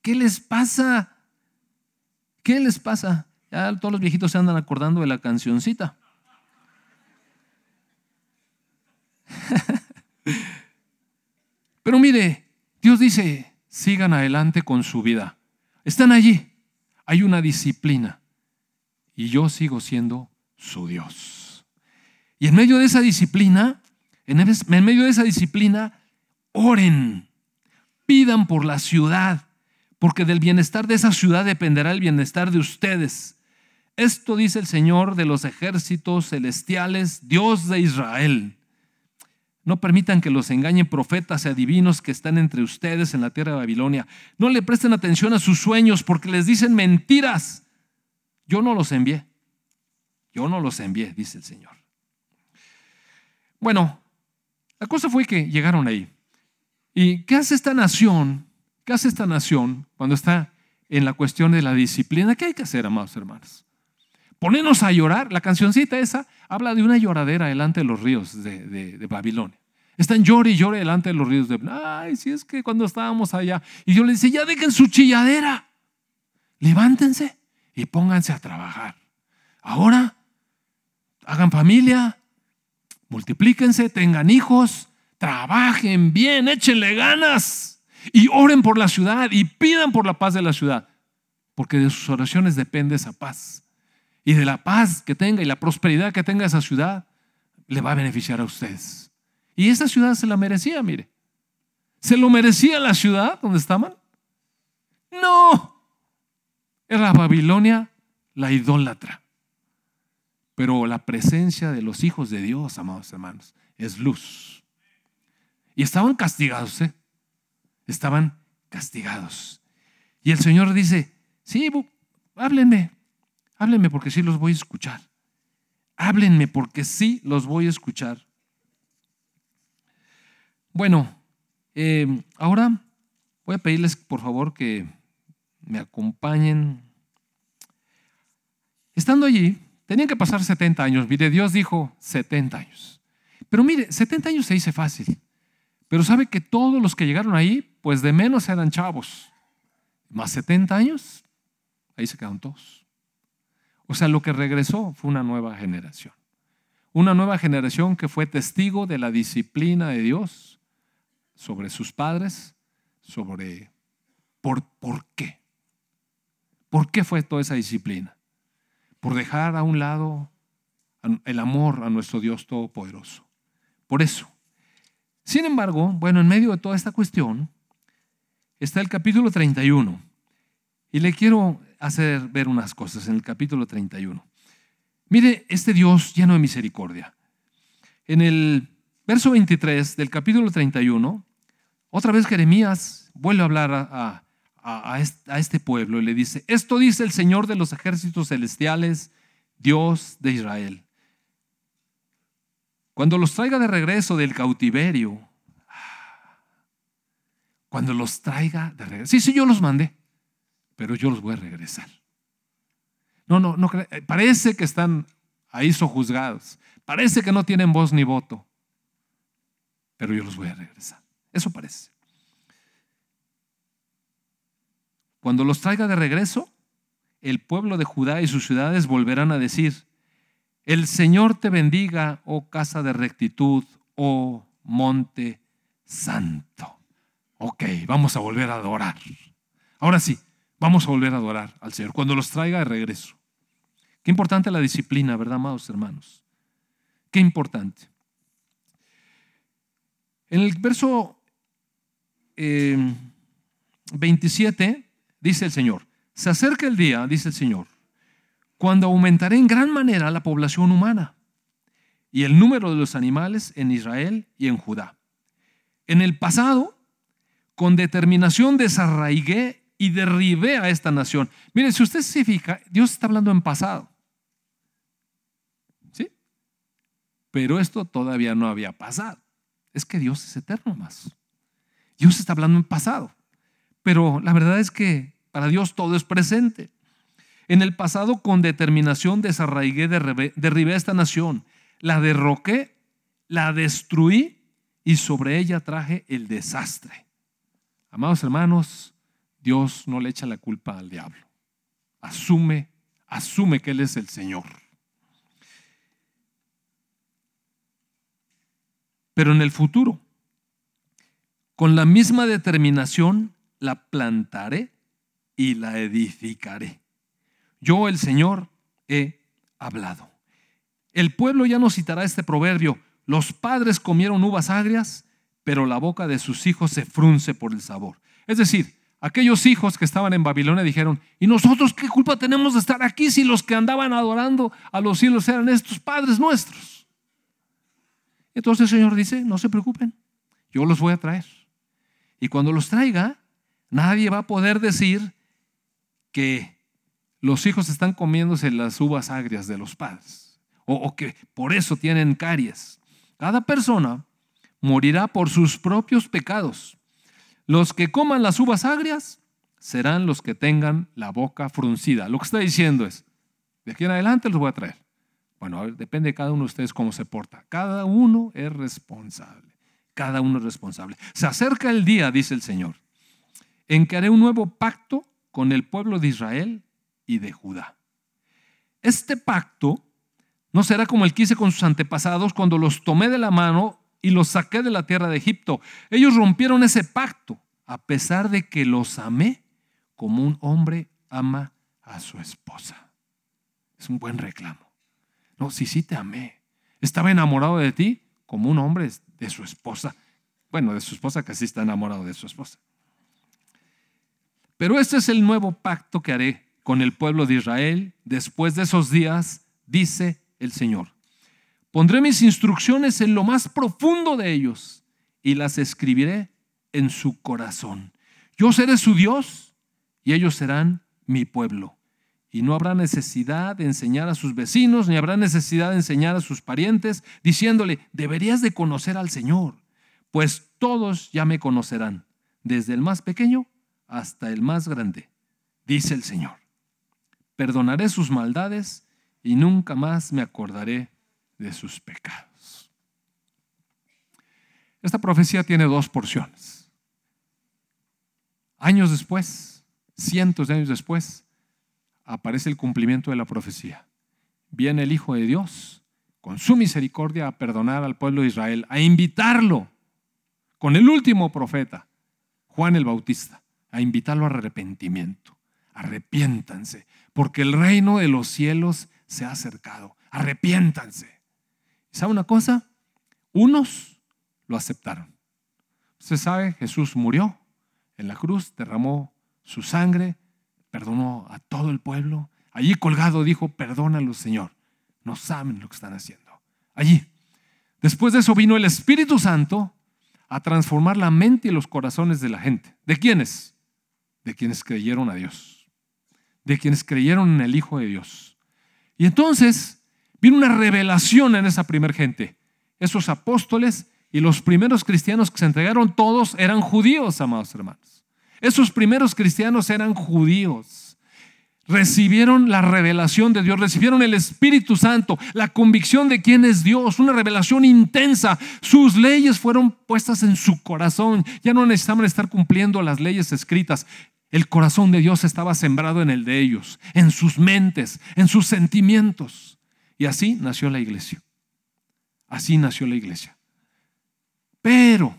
¿Qué les pasa? ¿Qué les pasa? Ya todos los viejitos se andan acordando de la cancioncita. Pero mire, Dios dice, sigan adelante con su vida. Están allí. Hay una disciplina. Y yo sigo siendo su Dios. Y en medio de esa disciplina, en medio de esa disciplina, oren, pidan por la ciudad, porque del bienestar de esa ciudad dependerá el bienestar de ustedes. Esto dice el Señor de los ejércitos celestiales, Dios de Israel. No permitan que los engañen profetas y adivinos que están entre ustedes en la tierra de Babilonia. No le presten atención a sus sueños porque les dicen mentiras. Yo no los envié. Yo no los envié, dice el Señor. Bueno, la cosa fue que llegaron ahí. ¿Y qué hace esta nación? ¿Qué hace esta nación cuando está en la cuestión de la disciplina? ¿Qué hay que hacer, amados hermanos? Ponernos a llorar. La cancioncita esa habla de una lloradera delante de los ríos de, Babilonia. Están llore y llore delante de los ríos de Ay, si es que cuando estábamos allá. Y yo le dice, ya dejen su chilladera. Levántense y pónganse a trabajar. Ahora, hagan familia, multiplíquense, tengan hijos, trabajen bien, échenle ganas y oren por la ciudad y pidan por la paz de la ciudad, porque de sus oraciones depende esa paz y de la paz que tenga y la prosperidad que tenga esa ciudad, le va a beneficiar a ustedes. Y esa ciudad se la merecía, mire. ¿Se lo merecía la ciudad donde estaban? No. Era Babilonia la idólatra. Pero la presencia de los hijos de Dios, amados hermanos, es luz. Y estaban castigados, ¿eh? Estaban castigados. Y el Señor dice, sí, háblenme, Háblenme porque sí los voy a escuchar. Háblenme porque sí los voy a escuchar. Bueno, eh, ahora voy a pedirles por favor que me acompañen. Estando allí, tenían que pasar 70 años. Mire, Dios dijo 70 años. Pero mire, 70 años se dice fácil. Pero sabe que todos los que llegaron ahí, pues de menos eran chavos. Más 70 años, ahí se quedaron todos. O sea, lo que regresó fue una nueva generación. Una nueva generación que fue testigo de la disciplina de Dios sobre sus padres, sobre por, por qué. ¿Por qué fue toda esa disciplina? Por dejar a un lado el amor a nuestro Dios Todopoderoso. Por eso. Sin embargo, bueno, en medio de toda esta cuestión está el capítulo 31. Y le quiero hacer ver unas cosas en el capítulo 31. Mire, este Dios lleno de misericordia. En el verso 23 del capítulo 31, otra vez Jeremías vuelve a hablar a, a, este pueblo y le dice, esto dice el Señor de los ejércitos celestiales, Dios de Israel. Cuando los traiga de regreso del cautiverio, cuando los traiga de regreso, sí, sí, yo los mandé pero yo los voy a regresar. No, no, no, parece que están ahí sojuzgados, parece que no tienen voz ni voto, pero yo los voy a regresar. Eso parece. Cuando los traiga de regreso, el pueblo de Judá y sus ciudades volverán a decir, el Señor te bendiga, oh casa de rectitud, oh monte santo. Ok, vamos a volver a adorar. Ahora sí, Vamos a volver a adorar al Señor cuando los traiga de regreso. Qué importante la disciplina, ¿verdad, amados hermanos? Qué importante. En el verso 27 eh, dice el Señor, se acerca el día, dice el Señor, cuando aumentaré en gran manera la población humana y el número de los animales en Israel y en Judá. En el pasado, con determinación desarraigué y derribé a esta nación. Mire, si usted se fija, Dios está hablando en pasado. ¿Sí? Pero esto todavía no había pasado. Es que Dios es eterno más. Dios está hablando en pasado. Pero la verdad es que para Dios todo es presente. En el pasado con determinación desarraigué, derribé esta nación, la derroqué, la destruí y sobre ella traje el desastre. Amados hermanos, Dios no le echa la culpa al diablo. Asume, asume que Él es el Señor. Pero en el futuro, con la misma determinación, la plantaré y la edificaré. Yo, el Señor, he hablado. El pueblo ya no citará este proverbio. Los padres comieron uvas agrias, pero la boca de sus hijos se frunce por el sabor. Es decir, aquellos hijos que estaban en Babilonia dijeron, ¿y nosotros qué culpa tenemos de estar aquí si los que andaban adorando a los cielos eran estos padres nuestros? Entonces el Señor dice, no se preocupen, yo los voy a traer. Y cuando los traiga, nadie va a poder decir que los hijos están comiéndose las uvas agrias de los padres o, que por eso tienen caries. Cada persona morirá por sus propios pecados. Los que coman las uvas agrias serán los que tengan la boca fruncida. Lo que está diciendo es, de aquí en adelante los voy a traer. Bueno, depende de cada uno de ustedes cómo se porta. Cada uno es responsable. Cada uno es responsable. Se acerca el día, dice el Señor, en que haré un nuevo pacto con el pueblo de Israel y de Judá. Este pacto no será como el que hice con sus antepasados cuando los tomé de la mano y los saqué de la tierra de Egipto. Ellos rompieron ese pacto a pesar de que los amé como un hombre ama a su esposa. Es un buen reclamo. No, sí, sí te amé. Estaba enamorado de ti como un hombre de su esposa. Bueno, de su esposa sí está enamorado de su esposa. Pero este es el nuevo pacto que haré con el pueblo de Israel después de esos días, dice el Señor. Pondré mis instrucciones en lo más profundo de ellos y las escribiré en su corazón. Yo seré su Dios y ellos serán mi pueblo. Y no habrá necesidad de enseñar a sus vecinos, ni habrá necesidad de enseñar a sus parientes, diciéndole, deberías de conocer al Señor, pues todos ya me conocerán, desde el más pequeño hasta el más grande, dice el Señor perdonaré sus maldades y nunca más me acordaré de sus pecados. Esta profecía tiene dos porciones. Años después, cientos de años después, aparece el cumplimiento de la profecía. Viene el Hijo de Dios con su misericordia a perdonar al pueblo de Israel, a invitarlo con el último profeta, Juan el Bautista, a invitarlo al arrepentimiento. Arrepiéntanse, porque el reino de los cielos se ha acercado. Arrepiéntanse. ¿Sabe una cosa? Unos lo aceptaron. Usted sabe, Jesús murió en la cruz, derramó su sangre, perdonó a todo el pueblo. Allí colgado dijo, perdónalo Señor. No saben lo que están haciendo. Allí. Después de eso vino el Espíritu Santo a transformar la mente y los corazones de la gente. ¿De quiénes? De quienes creyeron a Dios de quienes creyeron en el Hijo de Dios. Y entonces vino una revelación en esa primer gente. Esos apóstoles y los primeros cristianos que se entregaron todos eran judíos, amados hermanos. Esos primeros cristianos eran judíos. Recibieron la revelación de Dios, recibieron el Espíritu Santo, la convicción de quién es Dios, una revelación intensa. Sus leyes fueron puestas en su corazón. Ya no necesitaban estar cumpliendo las leyes escritas. El corazón de Dios estaba sembrado en el de ellos, en sus mentes, en sus sentimientos. Y así nació la iglesia. Así nació la iglesia. Pero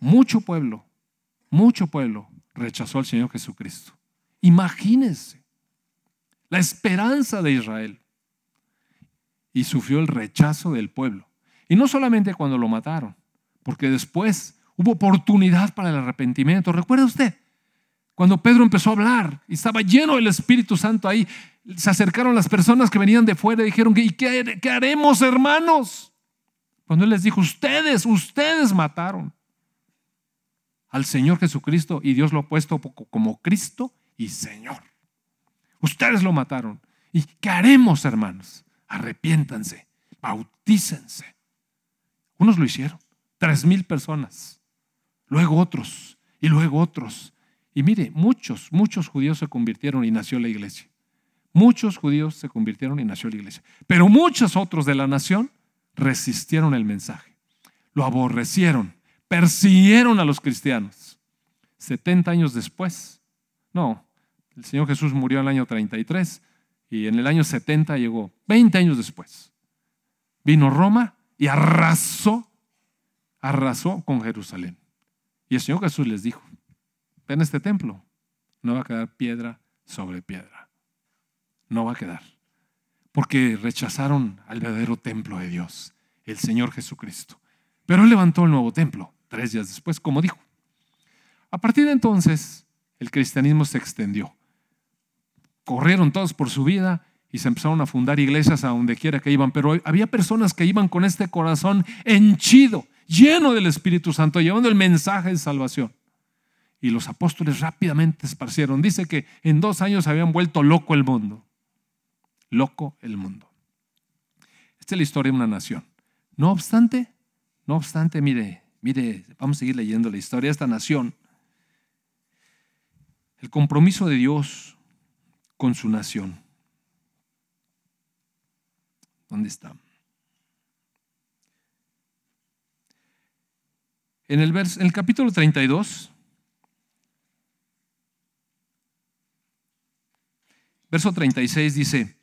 mucho pueblo, mucho pueblo rechazó al Señor Jesucristo. Imagínense la esperanza de Israel. Y sufrió el rechazo del pueblo. Y no solamente cuando lo mataron, porque después hubo oportunidad para el arrepentimiento. ¿Recuerda usted? Cuando Pedro empezó a hablar y estaba lleno del Espíritu Santo ahí, se acercaron las personas que venían de fuera y dijeron, ¿y qué, haremos, hermanos? Cuando él les dijo, ustedes, ustedes mataron al Señor Jesucristo y Dios lo ha puesto como Cristo y Señor. Ustedes lo mataron. ¿Y qué haremos, hermanos? Arrepiéntanse, bautícense. Unos lo hicieron, tres mil personas, luego otros, y luego otros. Y mire, muchos, muchos judíos se convirtieron y nació la iglesia. Muchos judíos se convirtieron y nació la iglesia. Pero muchos otros de la nación resistieron el mensaje, lo aborrecieron, persiguieron a los cristianos. 70 años después, no, el Señor Jesús murió en el año 33 y en el año 70 llegó, 20 años después. Vino Roma y arrasó, arrasó con Jerusalén. Y el Señor Jesús les dijo, ven este templo, no va a quedar piedra sobre piedra. No va a quedar. Porque rechazaron al verdadero templo de Dios, el Señor Jesucristo. Pero Él levantó el nuevo templo tres días después, como dijo. A partir de entonces, el cristianismo se extendió. Corrieron todos por su vida y se empezaron a fundar iglesias a donde quiera que iban, pero había personas que iban con este corazón henchido, lleno del Espíritu Santo, llevando el mensaje de salvación. Y los apóstoles rápidamente esparcieron. Dice que en dos años habían vuelto loco el mundo. Loco el mundo. Esta es la historia de una nación. No obstante, no obstante, mire, mire, vamos a seguir leyendo la historia de esta nación. El compromiso de Dios con su nación. ¿Dónde está? En el, en el capítulo 32, verso 36 dice,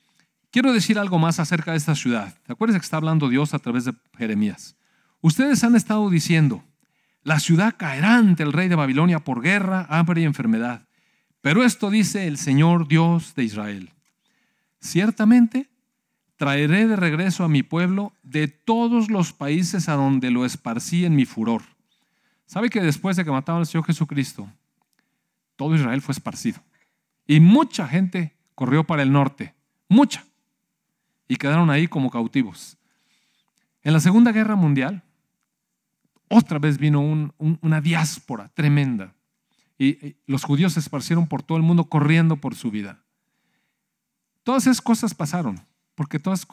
quiero decir algo más acerca de esta ciudad. ¿Te acuerdas que está hablando Dios a través de Jeremías? Ustedes han estado diciendo, la ciudad caerá ante el rey de Babilonia por guerra, hambre y enfermedad. Pero esto dice el Señor Dios de Israel. Ciertamente traeré de regreso a mi pueblo de todos los países a donde lo esparcí en mi furor. ¿Sabe que después de que mataron al Señor Jesucristo, todo Israel fue esparcido? Y mucha gente corrió para el norte, mucha, y quedaron ahí como cautivos. En la Segunda Guerra Mundial, otra vez vino una diáspora tremenda y los judíos se esparcieron por todo el mundo corriendo por su vida. Todas esas cosas pasaron, porque todas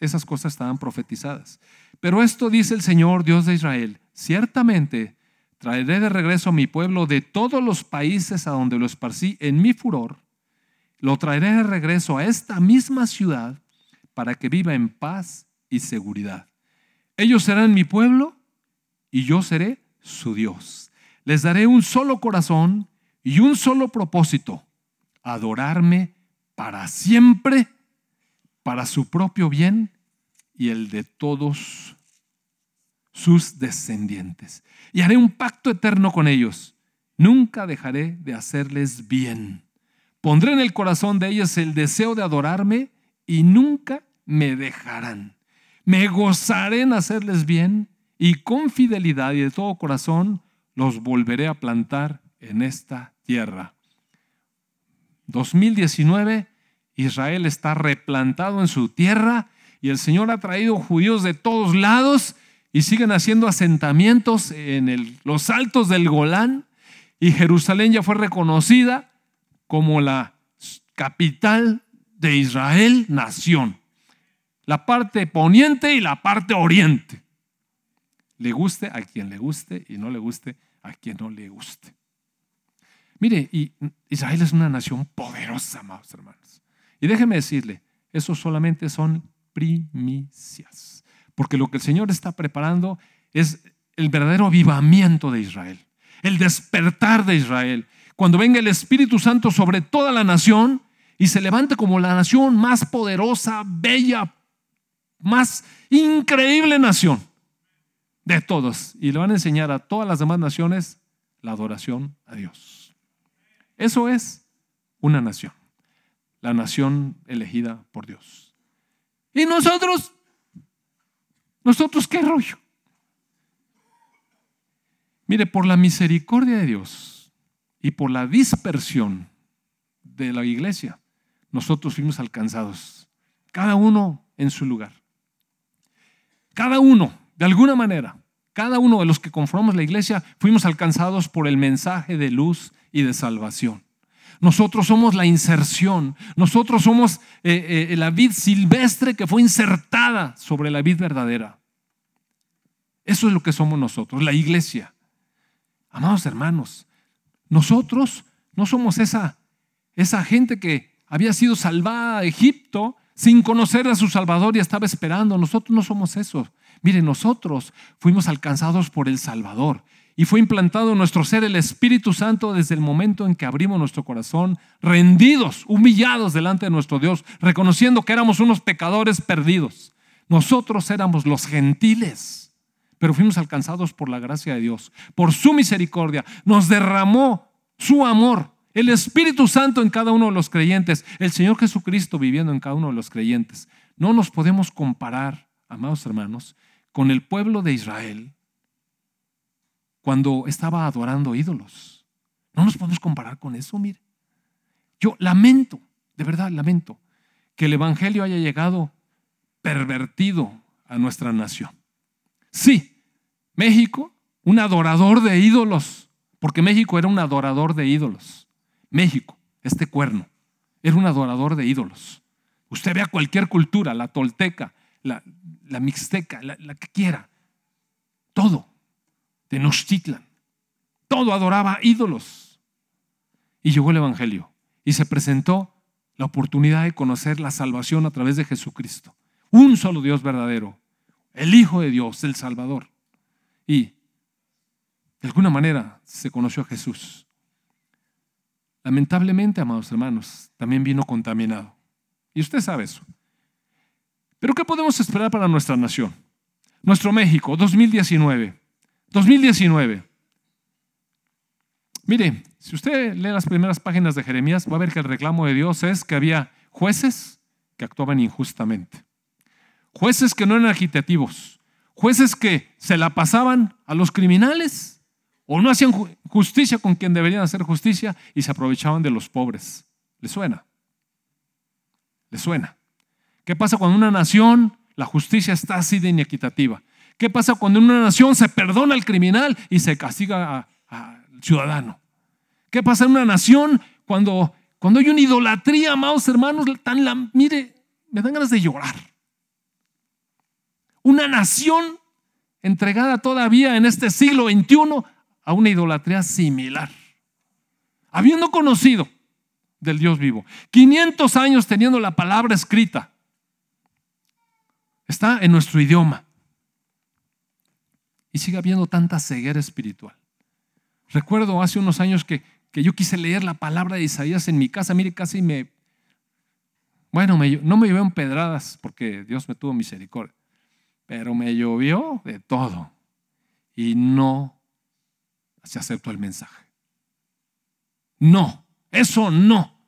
esas cosas estaban profetizadas. Pero esto dice el Señor Dios de Israel, ciertamente traeré de regreso a mi pueblo de todos los países a donde lo esparcí en mi furor, lo traeré de regreso a esta misma ciudad para que viva en paz y seguridad. Ellos serán mi pueblo y yo seré su Dios. Les daré un solo corazón y un solo propósito, adorarme para siempre, para su propio bien y el de todos sus descendientes. Y haré un pacto eterno con ellos. Nunca dejaré de hacerles bien. Pondré en el corazón de ellos el deseo de adorarme y nunca me dejarán. Me gozaré en hacerles bien y con fidelidad y de todo corazón los volveré a plantar en esta tierra. 2019, Israel está replantado en su tierra y el Señor ha traído judíos de todos lados y siguen haciendo asentamientos en los altos del Golán y Jerusalén ya fue reconocida como la capital de Israel, nación. La parte poniente y la parte oriente. Le guste a quien le guste y no le guste a quien no le guste. Mire, y Israel es una nación poderosa, amados hermanos. Y déjeme decirle, eso solamente son primicias. Porque lo que el Señor está preparando es el verdadero avivamiento de Israel, el despertar de Israel. Cuando venga el Espíritu Santo sobre toda la nación y se levante como la nación más poderosa, bella, más increíble nación de todos. Y le van a enseñar a todas las demás naciones la adoración a Dios. Eso es una nación, la nación elegida por Dios. Y nosotros, nosotros qué rollo. Mire, por la misericordia de Dios y por la dispersión de la iglesia, nosotros fuimos alcanzados, cada uno en su lugar. Cada uno de alguna manera, cada uno de los que conformamos la iglesia fuimos alcanzados por el mensaje de luz y de salvación. Nosotros somos la inserción. Nosotros somos eh, eh, la vid silvestre que fue insertada sobre la vid verdadera. Eso es lo que somos nosotros, la iglesia. Amados hermanos, nosotros no somos esa, esa gente que había sido salvada de Egipto sin conocer a su Salvador y estaba esperando. Nosotros no somos eso. Miren, nosotros fuimos alcanzados por el Salvador y fue implantado en nuestro ser el Espíritu Santo desde el momento en que abrimos nuestro corazón, rendidos, humillados delante de nuestro Dios, reconociendo que éramos unos pecadores perdidos. Nosotros éramos los gentiles, pero fuimos alcanzados por la gracia de Dios, por su misericordia. Nos derramó su amor, el Espíritu Santo en cada uno de los creyentes, el Señor Jesucristo viviendo en cada uno de los creyentes. No nos podemos comparar, amados hermanos, con el pueblo de Israel cuando estaba adorando ídolos. No nos podemos comparar con eso, mire. Yo lamento, de verdad lamento, que el Evangelio haya llegado pervertido a nuestra nación. Sí, México, un adorador de ídolos, porque México era un adorador de ídolos. México, este cuerno, era un adorador de ídolos. Usted vea cualquier cultura, la tolteca, la, mixteca, la, la que quiera, todo Tenochtitlan. Todo adoraba ídolos. Y llegó el Evangelio y se presentó la oportunidad de conocer la salvación a través de Jesucristo. Un solo Dios verdadero, el Hijo de Dios, el Salvador. Y de alguna manera se conoció a Jesús. Lamentablemente, amados hermanos, también vino contaminado. Y usted sabe eso. Pero ¿qué podemos esperar para nuestra nación? Nuestro México, 2019. 2019. Mire, si usted lee las primeras páginas de Jeremías, va a ver que el reclamo de Dios es que había jueces que actuaban injustamente. Jueces que no eran agitativos. Jueces que se la pasaban a los criminales o no hacían justicia con quien deberían hacer justicia y se aprovechaban de los pobres. ¿Le suena? ¿Le suena? ¿Qué pasa cuando una nación la justicia está así de inequitativa? ¿Qué pasa cuando en una nación se perdona al criminal y se castiga al ciudadano? ¿Qué pasa en una nación cuando, cuando hay una idolatría, amados hermanos? Tan la, mire, me dan ganas de llorar. Una nación entregada todavía en este siglo XXI a una idolatría similar. Habiendo conocido del Dios vivo, 500 años teniendo la palabra escrita, está en nuestro idioma y sigue habiendo tanta ceguera espiritual. Recuerdo hace unos años que, yo quise leer la palabra de Isaías en mi casa, mire, casi me... Bueno, no me llovió en pedradas porque Dios me tuvo misericordia, pero me llovió de todo y no se aceptó el mensaje. No, eso no.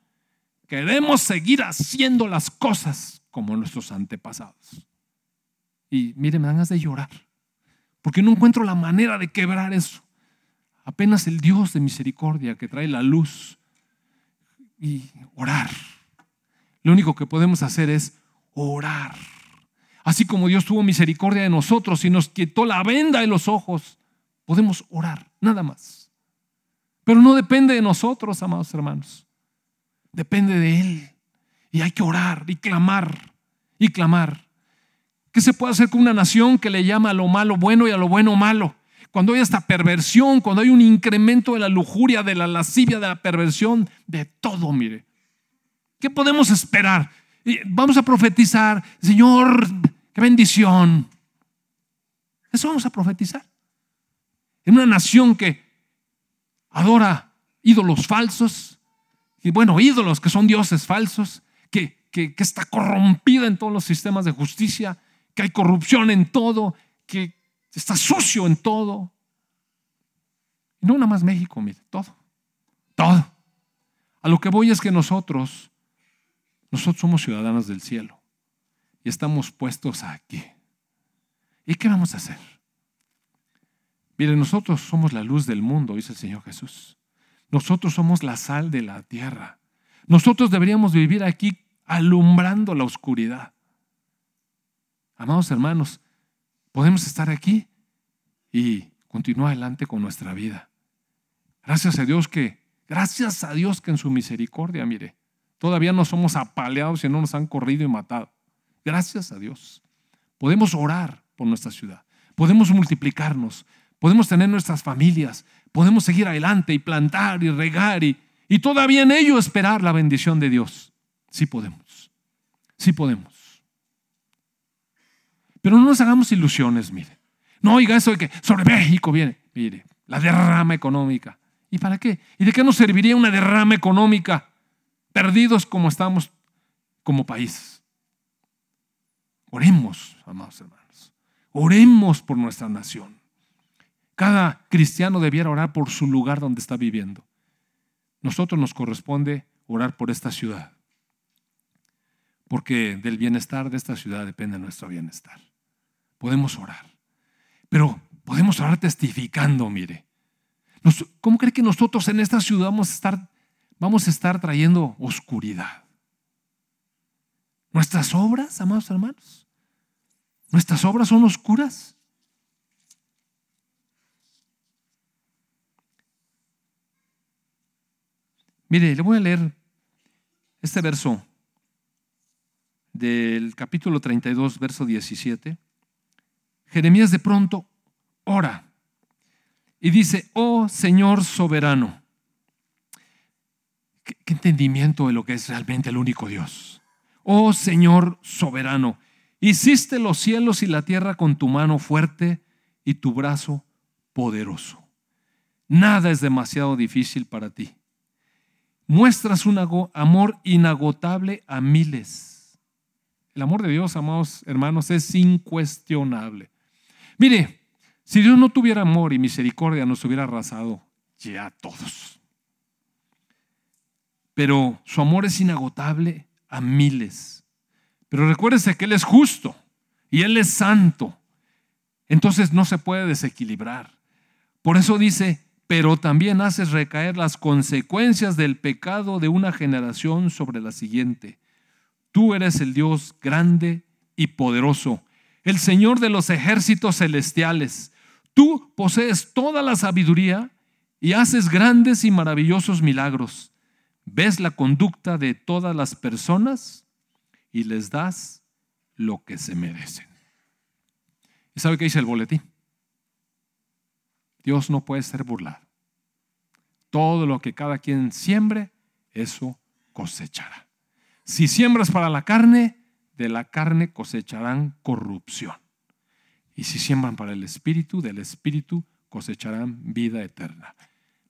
Queremos seguir haciendo las cosas como nuestros antepasados. Y mire, me dan ganas de llorar porque no encuentro la manera de quebrar eso. Apenas el Dios de misericordia que trae la luz y orar. Lo único que podemos hacer es orar. Así como Dios tuvo misericordia de nosotros y nos quitó la venda de los ojos, podemos orar, nada más. Pero no depende de nosotros, amados hermanos. Depende de Él. Y hay que orar y clamar y clamar. ¿Qué se puede hacer con una nación que le llama a lo malo bueno y a lo bueno malo? Cuando hay esta perversión, cuando hay un incremento de la lujuria, de la lascivia, de la perversión, de todo, mire. ¿Qué podemos esperar? Vamos a profetizar, Señor, qué bendición. Eso vamos a profetizar. En una nación que adora ídolos falsos, y bueno, ídolos que son dioses falsos, que, que está corrompida en todos los sistemas de justicia, que hay corrupción en todo, que está sucio en todo. No nada más México, mire, todo, todo. A lo que voy es que nosotros, nosotros somos ciudadanos del cielo y estamos puestos aquí. ¿Y qué vamos a hacer? Mire, nosotros somos la luz del mundo, dice el Señor Jesús. Nosotros somos la sal de la tierra. Nosotros deberíamos vivir aquí alumbrando la oscuridad. Amados hermanos, podemos estar aquí y continuar adelante con nuestra vida. Gracias a Dios que Gracias a Dios que en su misericordia, mire, todavía no somos apaleados y no nos han corrido y matado. Gracias a Dios. Podemos orar por nuestra ciudad. Podemos multiplicarnos. Podemos tener nuestras familias. Podemos seguir adelante y plantar y regar y, y todavía en ello esperar la bendición de Dios. Sí podemos. Sí podemos. Pero no nos hagamos ilusiones, mire. No oiga eso de que sobre México viene. Mire, la derrama económica. ¿Y para qué? ¿Y de qué nos serviría una derrama económica? Perdidos como estamos como país. Oremos, amados hermanos. Oremos por nuestra nación. Cada cristiano debiera orar por su lugar donde está viviendo. Nosotros nos corresponde orar por esta ciudad. Porque del bienestar de esta ciudad depende nuestro bienestar. Podemos orar. Pero podemos orar testificando, mire. ¿Cómo cree que nosotros en esta ciudad vamos a estar, vamos a estar trayendo oscuridad? Nuestras obras, amados hermanos, nuestras obras son oscuras. Mire, le voy a leer este verso del capítulo 32, verso 17. Jeremías de pronto ora y dice, oh Señor soberano, ¿Qué, entendimiento de lo que es realmente el único Dios. Oh Señor soberano, hiciste los cielos y la tierra con tu mano fuerte y tu brazo poderoso. Nada es demasiado difícil para ti. Muestras un amor inagotable a miles. El amor de Dios, amados hermanos, es incuestionable. Mire, si Dios no tuviera amor y misericordia, nos hubiera arrasado ya a todos. Pero su amor es inagotable a miles. Pero recuérdese que Él es justo y Él es santo. Entonces no se puede desequilibrar. Por eso dice, pero también haces recaer las consecuencias del pecado de una generación sobre la siguiente. Tú eres el Dios grande y poderoso el Señor de los ejércitos celestiales. Tú posees toda la sabiduría y haces grandes y maravillosos milagros. Ves la conducta de todas las personas y les das lo que se merecen. ¿Y sabe qué dice el boletín? Dios no puede ser burlado. Todo lo que cada quien siembre, eso cosechará. Si siembras para la carne, de la carne cosecharán corrupción. Y si siembran para el Espíritu, del Espíritu cosecharán vida eterna.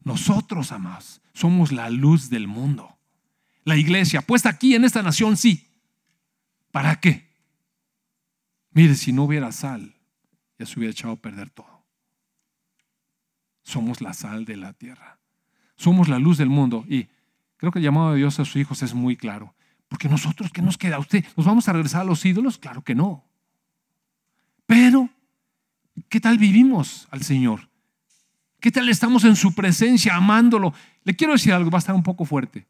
Nosotros, amados, somos la luz del mundo. La iglesia, puesta aquí en esta nación, sí. ¿Para qué? Mire, si no hubiera sal, ya se hubiera echado a perder todo. Somos la sal de la tierra. Somos la luz del mundo. Y creo que el llamado de Dios a sus hijos es muy claro. Porque nosotros, ¿qué nos queda? ¿Usted nos vamos a regresar a los ídolos? Claro que no. Pero, ¿qué tal vivimos al Señor? ¿Qué tal estamos en su presencia, amándolo? Le quiero decir algo, va a estar un poco fuerte.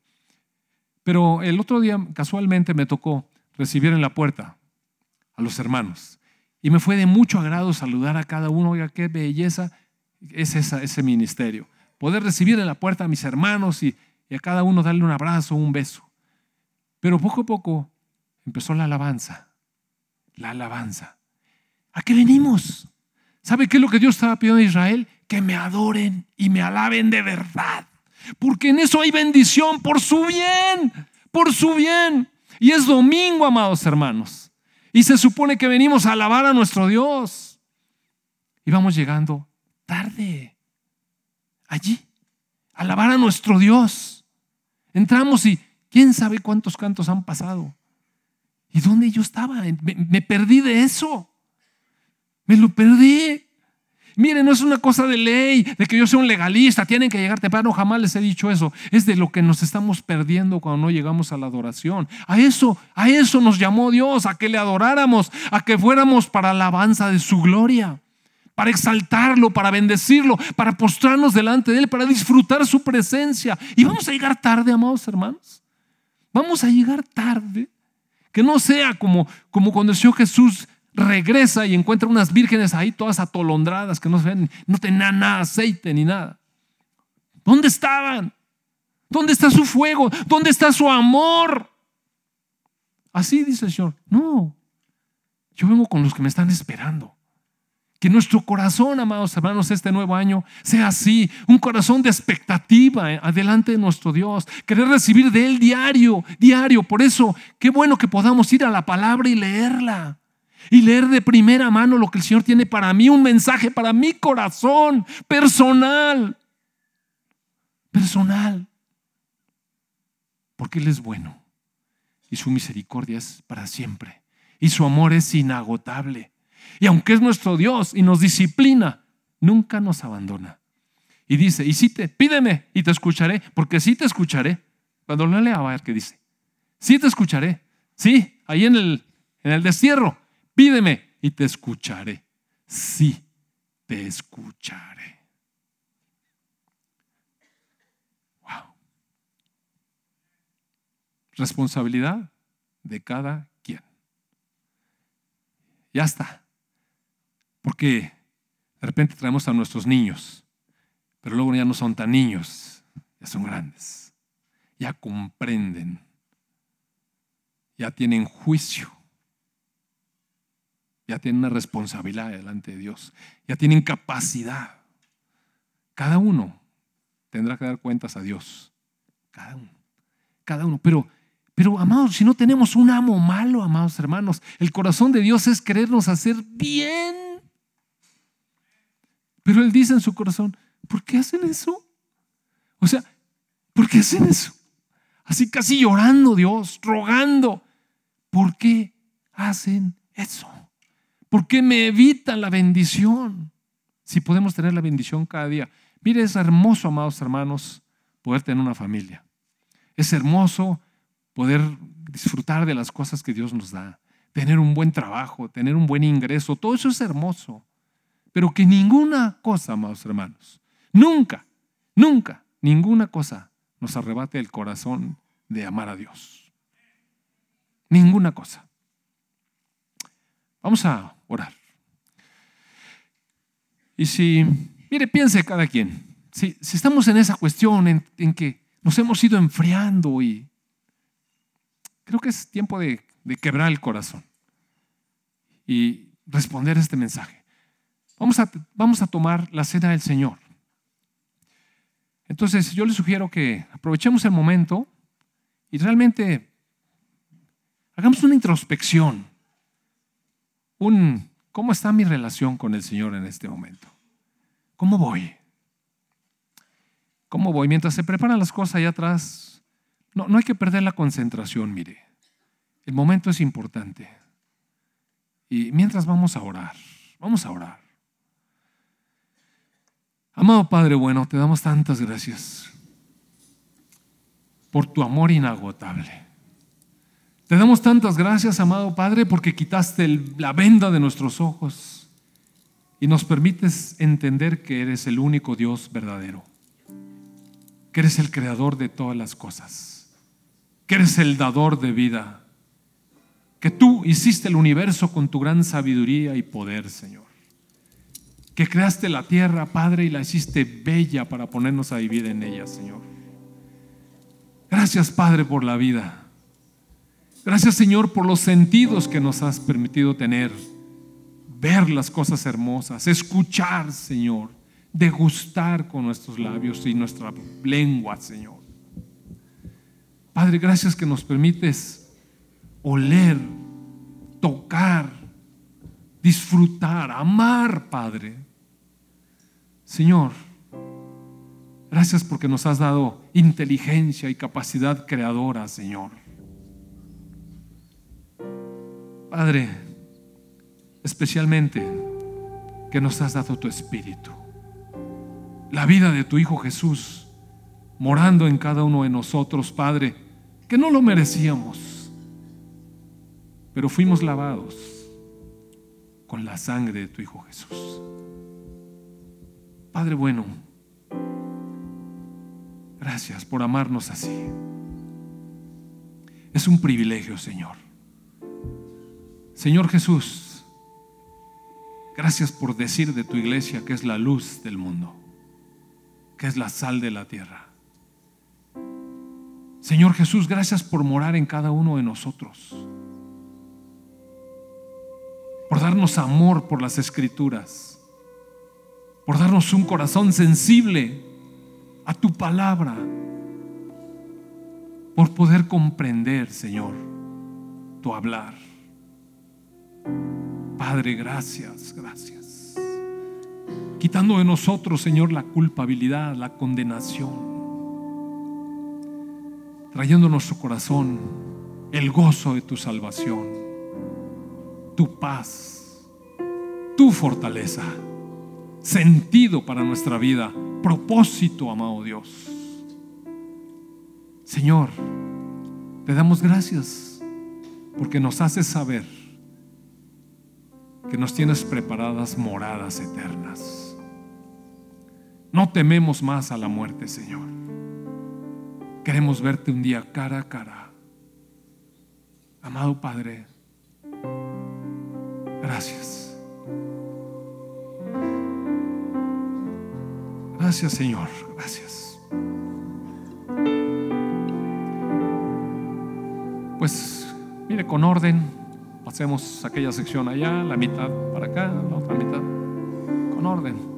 Pero el otro día casualmente me tocó recibir en la puerta a los hermanos. Y me fue de mucho agrado saludar a cada uno. Oiga, qué belleza es ese ministerio. Poder recibir en la puerta a mis hermanos y, a cada uno darle un abrazo, un beso. Pero poco a poco empezó la alabanza. La alabanza. ¿A qué venimos? ¿Sabe qué es lo que Dios estaba pidiendo a Israel? Que me adoren y me alaben de verdad. Porque en eso hay bendición por su bien, por su bien. Y es domingo, amados hermanos. Y se supone que venimos a alabar a nuestro Dios. Y vamos llegando tarde. Allí. Alabar a nuestro Dios. Entramos y ¿Quién sabe cuántos cantos han pasado? ¿Y dónde yo estaba? Me, perdí de eso. Me lo perdí. Mire, no es una cosa de ley, de que yo sea un legalista, tienen que llegar temprano, jamás les he dicho eso. Es de lo que nos estamos perdiendo cuando no llegamos a la adoración. A eso, a eso nos llamó Dios, a que le adoráramos, a que fuéramos para alabanza de su gloria, para exaltarlo, para bendecirlo, para postrarnos delante de Él, para disfrutar su presencia. Y vamos a llegar tarde, amados hermanos. Vamos a llegar tarde. Que no sea como, como cuando el Señor Jesús regresa y encuentra unas vírgenes ahí todas atolondradas que no, ven, no tenían nada aceite ni nada. ¿Dónde estaban? ¿Dónde está su fuego? ¿Dónde está su amor? Así dice el Señor. No, yo vengo con los que me están esperando. Que nuestro corazón, amados hermanos, este nuevo año sea así, un corazón de expectativa eh, adelante de nuestro Dios, querer recibir de Él diario, diario. Por eso, qué bueno que podamos ir a la palabra y leerla. Y leer de primera mano lo que el Señor tiene para mí, un mensaje para mi corazón personal. Personal. Porque Él es bueno y su misericordia es para siempre y su amor es inagotable. Y aunque es nuestro Dios y nos disciplina, nunca nos abandona. Y dice, y si te, pídeme y te escucharé, porque sí te escucharé. Cuando lo lea, a ver qué dice. Sí te escucharé. Sí, ahí en el, en el destierro, pídeme y te escucharé. Sí, te escucharé. Wow. Responsabilidad de cada quien. Ya está. Porque de repente traemos a nuestros niños, pero luego ya no son tan niños, ya son grandes, ya comprenden, ya tienen juicio, ya tienen una responsabilidad delante de Dios, ya tienen capacidad. Cada uno tendrá que dar cuentas a Dios, cada uno, cada uno, pero pero, amados, si no tenemos un amo malo, amados hermanos, el corazón de Dios es querernos hacer bien. Pero Él dice en su corazón, ¿por qué hacen eso? O sea, ¿por qué hacen eso? Así casi llorando Dios, rogando. ¿Por qué hacen eso? ¿Por qué me evitan la bendición? Si podemos tener la bendición cada día. Mire, es hermoso, amados hermanos, poder tener una familia. Es hermoso poder disfrutar de las cosas que Dios nos da, tener un buen trabajo, tener un buen ingreso, todo eso es hermoso. Pero que ninguna cosa, amados hermanos, nunca, nunca, ninguna cosa nos arrebate el corazón de amar a Dios. Ninguna cosa. Vamos a orar. Y si, mire, piense cada quien, si, si estamos en esa cuestión en, que nos hemos ido enfriando y Creo que es tiempo de, quebrar el corazón y responder este mensaje. Vamos a, vamos a tomar la cena del Señor. Entonces yo les sugiero que aprovechemos el momento y realmente hagamos una introspección. Un, ¿Cómo está mi relación con el Señor en este momento? ¿Cómo voy? ¿Cómo voy? Mientras se preparan las cosas allá atrás, no, no hay que perder la concentración, mire. El momento es importante. Y mientras vamos a orar, vamos a orar. Amado Padre bueno, te damos tantas gracias por tu amor inagotable. Te damos tantas gracias, amado Padre, porque quitaste la venda de nuestros ojos y nos permites entender que eres el único Dios verdadero, que eres el creador de todas las cosas que eres el dador de vida, que tú hiciste el universo con tu gran sabiduría y poder, Señor, que creaste la tierra, Padre, y la hiciste bella para ponernos a vivir en ella, Señor. Gracias, Padre, por la vida. Gracias, Señor, por los sentidos que nos has permitido tener, ver las cosas hermosas, escuchar, Señor, degustar con nuestros labios y nuestra lengua, Señor. Padre, gracias que nos permites oler, tocar, disfrutar, amar, Padre. Señor, gracias porque nos has dado inteligencia y capacidad creadora, Señor. Padre, especialmente que nos has dado tu espíritu, la vida de tu Hijo Jesús, morando en cada uno de nosotros, Padre que no lo merecíamos, pero fuimos lavados con la sangre de tu Hijo Jesús. Padre bueno, gracias por amarnos así. Es un privilegio, Señor. Señor Jesús, gracias por decir de tu iglesia que es la luz del mundo, que es la sal de la tierra Señor Jesús, gracias por morar en cada uno de nosotros. Por darnos amor por las escrituras. Por darnos un corazón sensible a tu palabra. Por poder comprender, Señor, tu hablar. Padre, gracias, gracias. Quitando de nosotros, Señor, la culpabilidad, la condenación. Trayendo a nuestro corazón el gozo de tu salvación, tu paz, tu fortaleza, sentido para nuestra vida, propósito, amado Dios. Señor, te damos gracias porque nos haces saber que nos tienes preparadas moradas eternas. No tememos más a la muerte, Señor. Queremos verte un día cara a cara. Amado Padre, gracias. Gracias, Señor. Gracias. Pues mire con orden. Hacemos aquella sección allá, la mitad para acá, la otra mitad, con orden.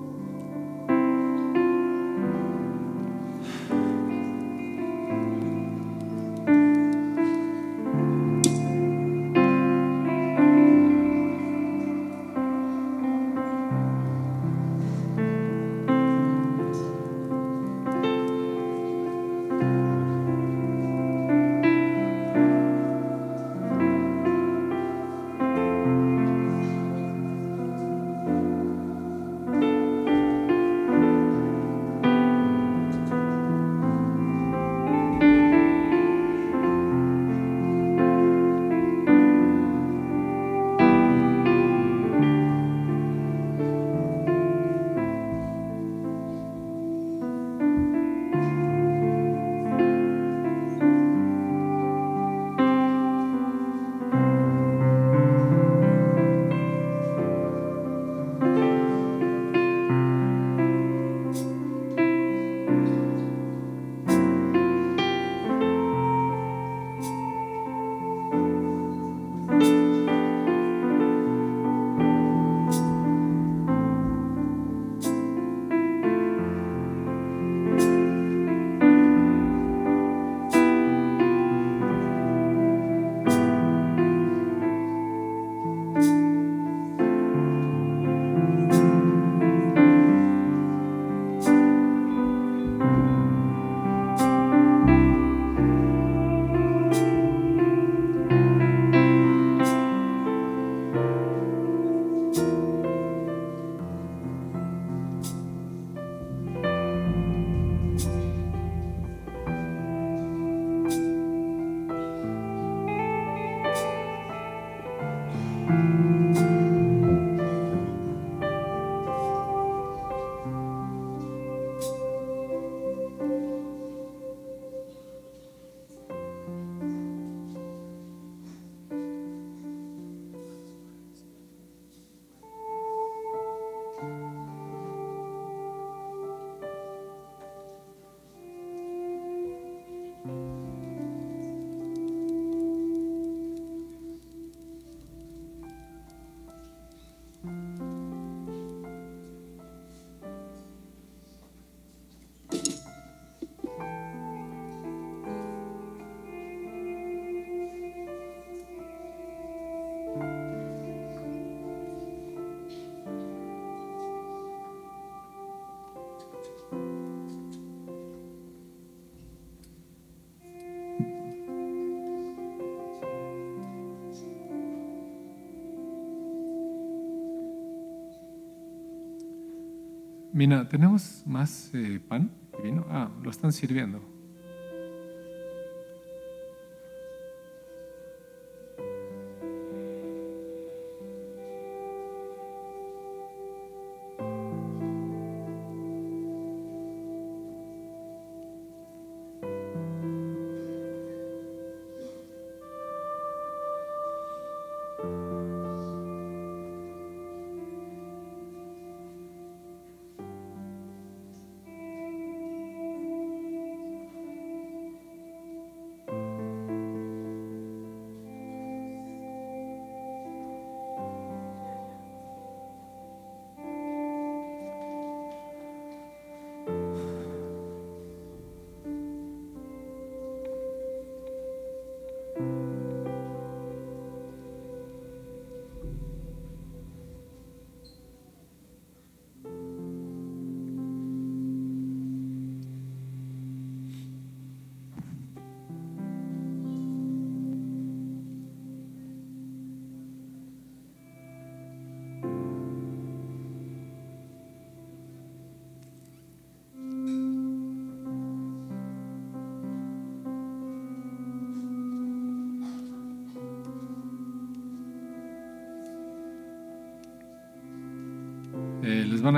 Mina, ¿tenemos más eh, pan y vino? Ah, lo están sirviendo.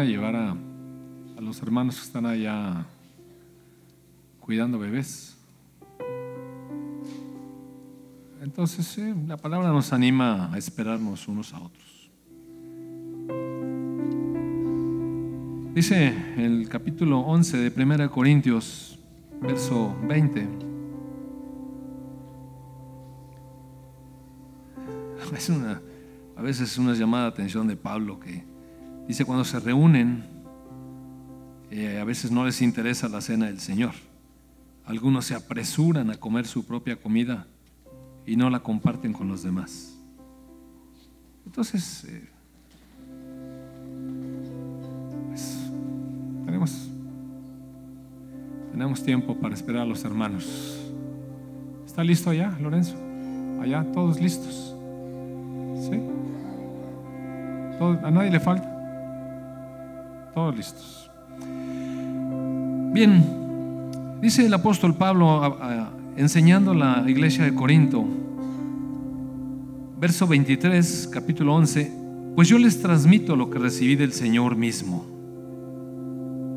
Llevar a, los hermanos que están allá cuidando bebés. Entonces, la palabra nos anima a esperarnos unos a otros. Dice el capítulo 11 de 1 Corintios, verso 20. Es una, a veces es una llamada de atención de Pablo que dice cuando se reúnen, eh, a veces no les interesa la cena del Señor. Algunos se apresuran a comer su propia comida y no la comparten con los demás. Entonces, eh, pues, tenemos, tenemos tiempo para esperar a los hermanos. ¿Está listo allá, Lorenzo? Allá, todos listos. ¿Sí? ¿A nadie le falta? Todos listos. Bien, dice el apóstol Pablo enseñando la iglesia de Corinto, verso 23, capítulo 11, pues yo les transmito lo que recibí del Señor mismo.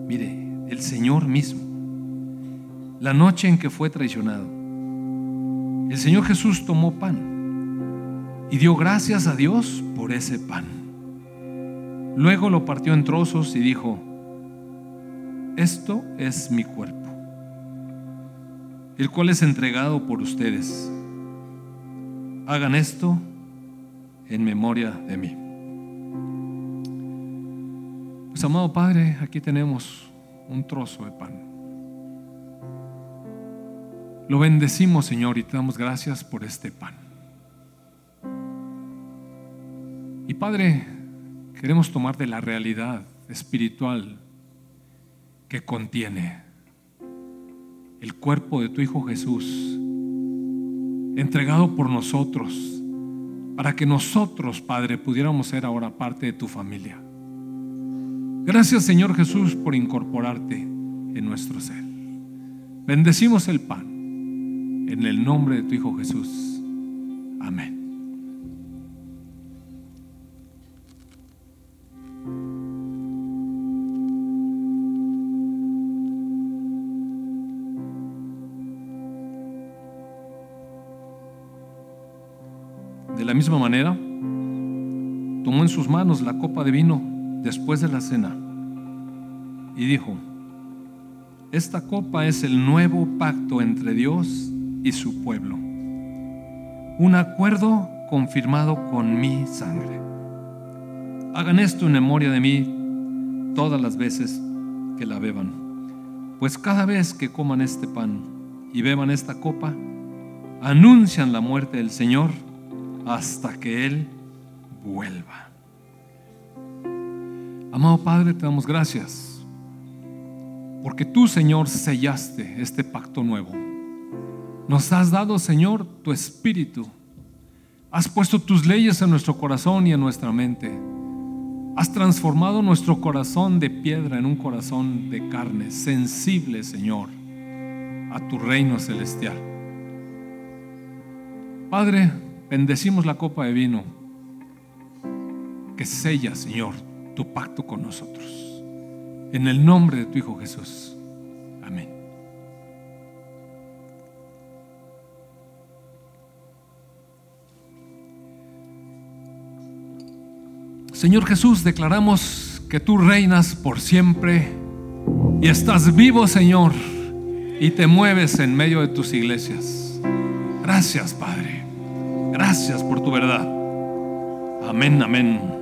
Mire, el Señor mismo. La noche en que fue traicionado, el Señor Jesús tomó pan y dio gracias a Dios por ese pan. Luego lo partió en trozos y dijo, esto es mi cuerpo el cual es entregado por ustedes. Hagan esto en memoria de mí. Pues amado Padre, aquí tenemos un trozo de pan. Lo bendecimos, Señor, y te damos gracias por este pan. Y Padre, queremos tomar de la realidad espiritual que contiene el cuerpo de tu Hijo Jesús, entregado por nosotros, para que nosotros, Padre, pudiéramos ser ahora parte de tu familia. Gracias, Señor Jesús, por incorporarte en nuestro ser. Bendecimos el pan en el nombre de tu Hijo Jesús. Amén. Misma manera, tomó en sus manos la copa de vino después de la cena y dijo, esta copa es el nuevo pacto entre Dios y su pueblo, un acuerdo confirmado con mi sangre. Hagan esto en memoria de mí todas las veces que la beban, pues cada vez que coman este pan y beban esta copa, anuncian la muerte del Señor hasta que Él vuelva. Amado Padre, te damos gracias porque tú, Señor, sellaste este pacto nuevo. Nos has dado, Señor, tu espíritu. Has puesto tus leyes en nuestro corazón y en nuestra mente. Has transformado nuestro corazón de piedra en un corazón de carne, sensible, Señor, a tu reino celestial. Padre, bendecimos la copa de vino que sella, Señor, tu pacto con nosotros. En el nombre de tu Hijo Jesús. Amén. Señor Jesús, declaramos que tú reinas por siempre y estás vivo, Señor, y te mueves en medio de tus iglesias. Gracias, Padre. Gracias por tu verdad. Amén, amén.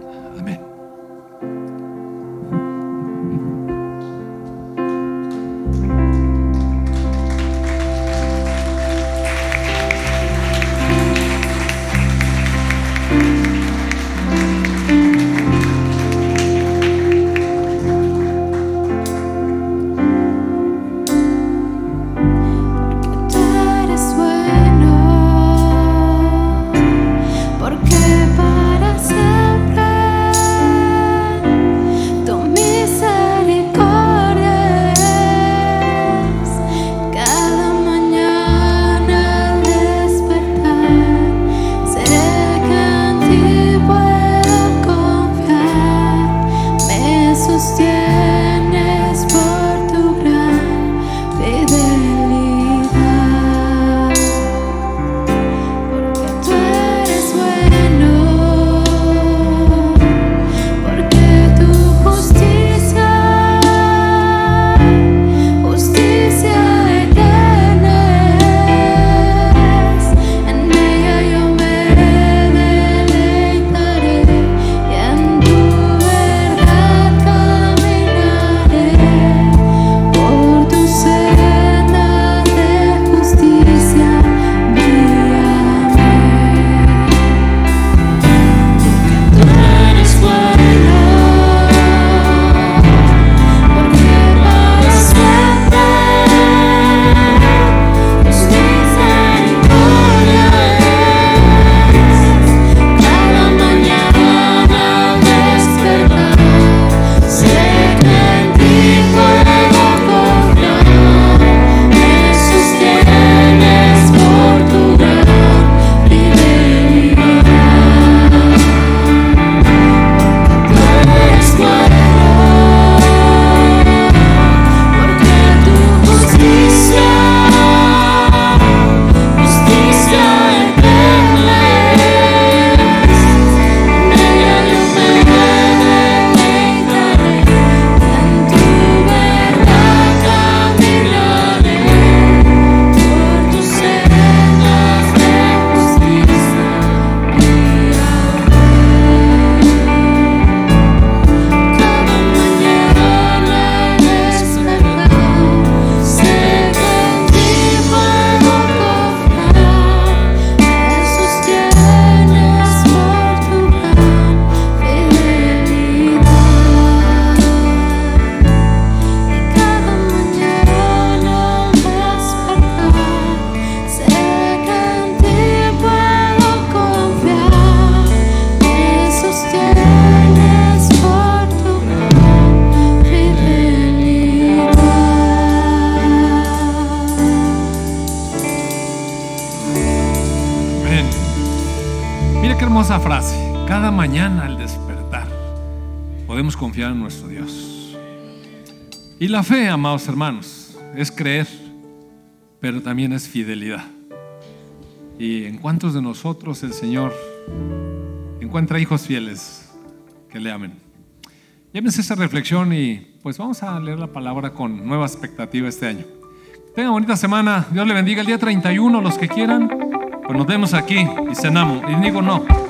Frase. Cada mañana al despertar podemos confiar en nuestro Dios. Y la fe, amados hermanos, es creer, pero también es fidelidad. Y en cuántos de nosotros el Señor encuentra hijos fieles que le amen. Llévense esa reflexión y pues vamos a leer la palabra con nueva expectativa este año. Tengan bonita semana. Dios le bendiga el día 31, los que quieran. Pues nos vemos aquí y cenamos. Y digo no.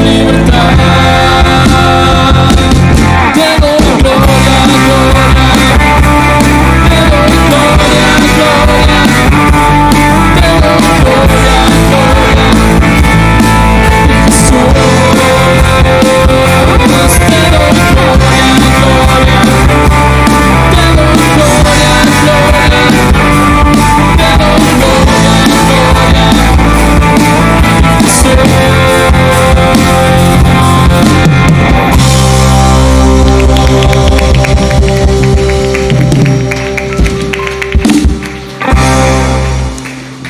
only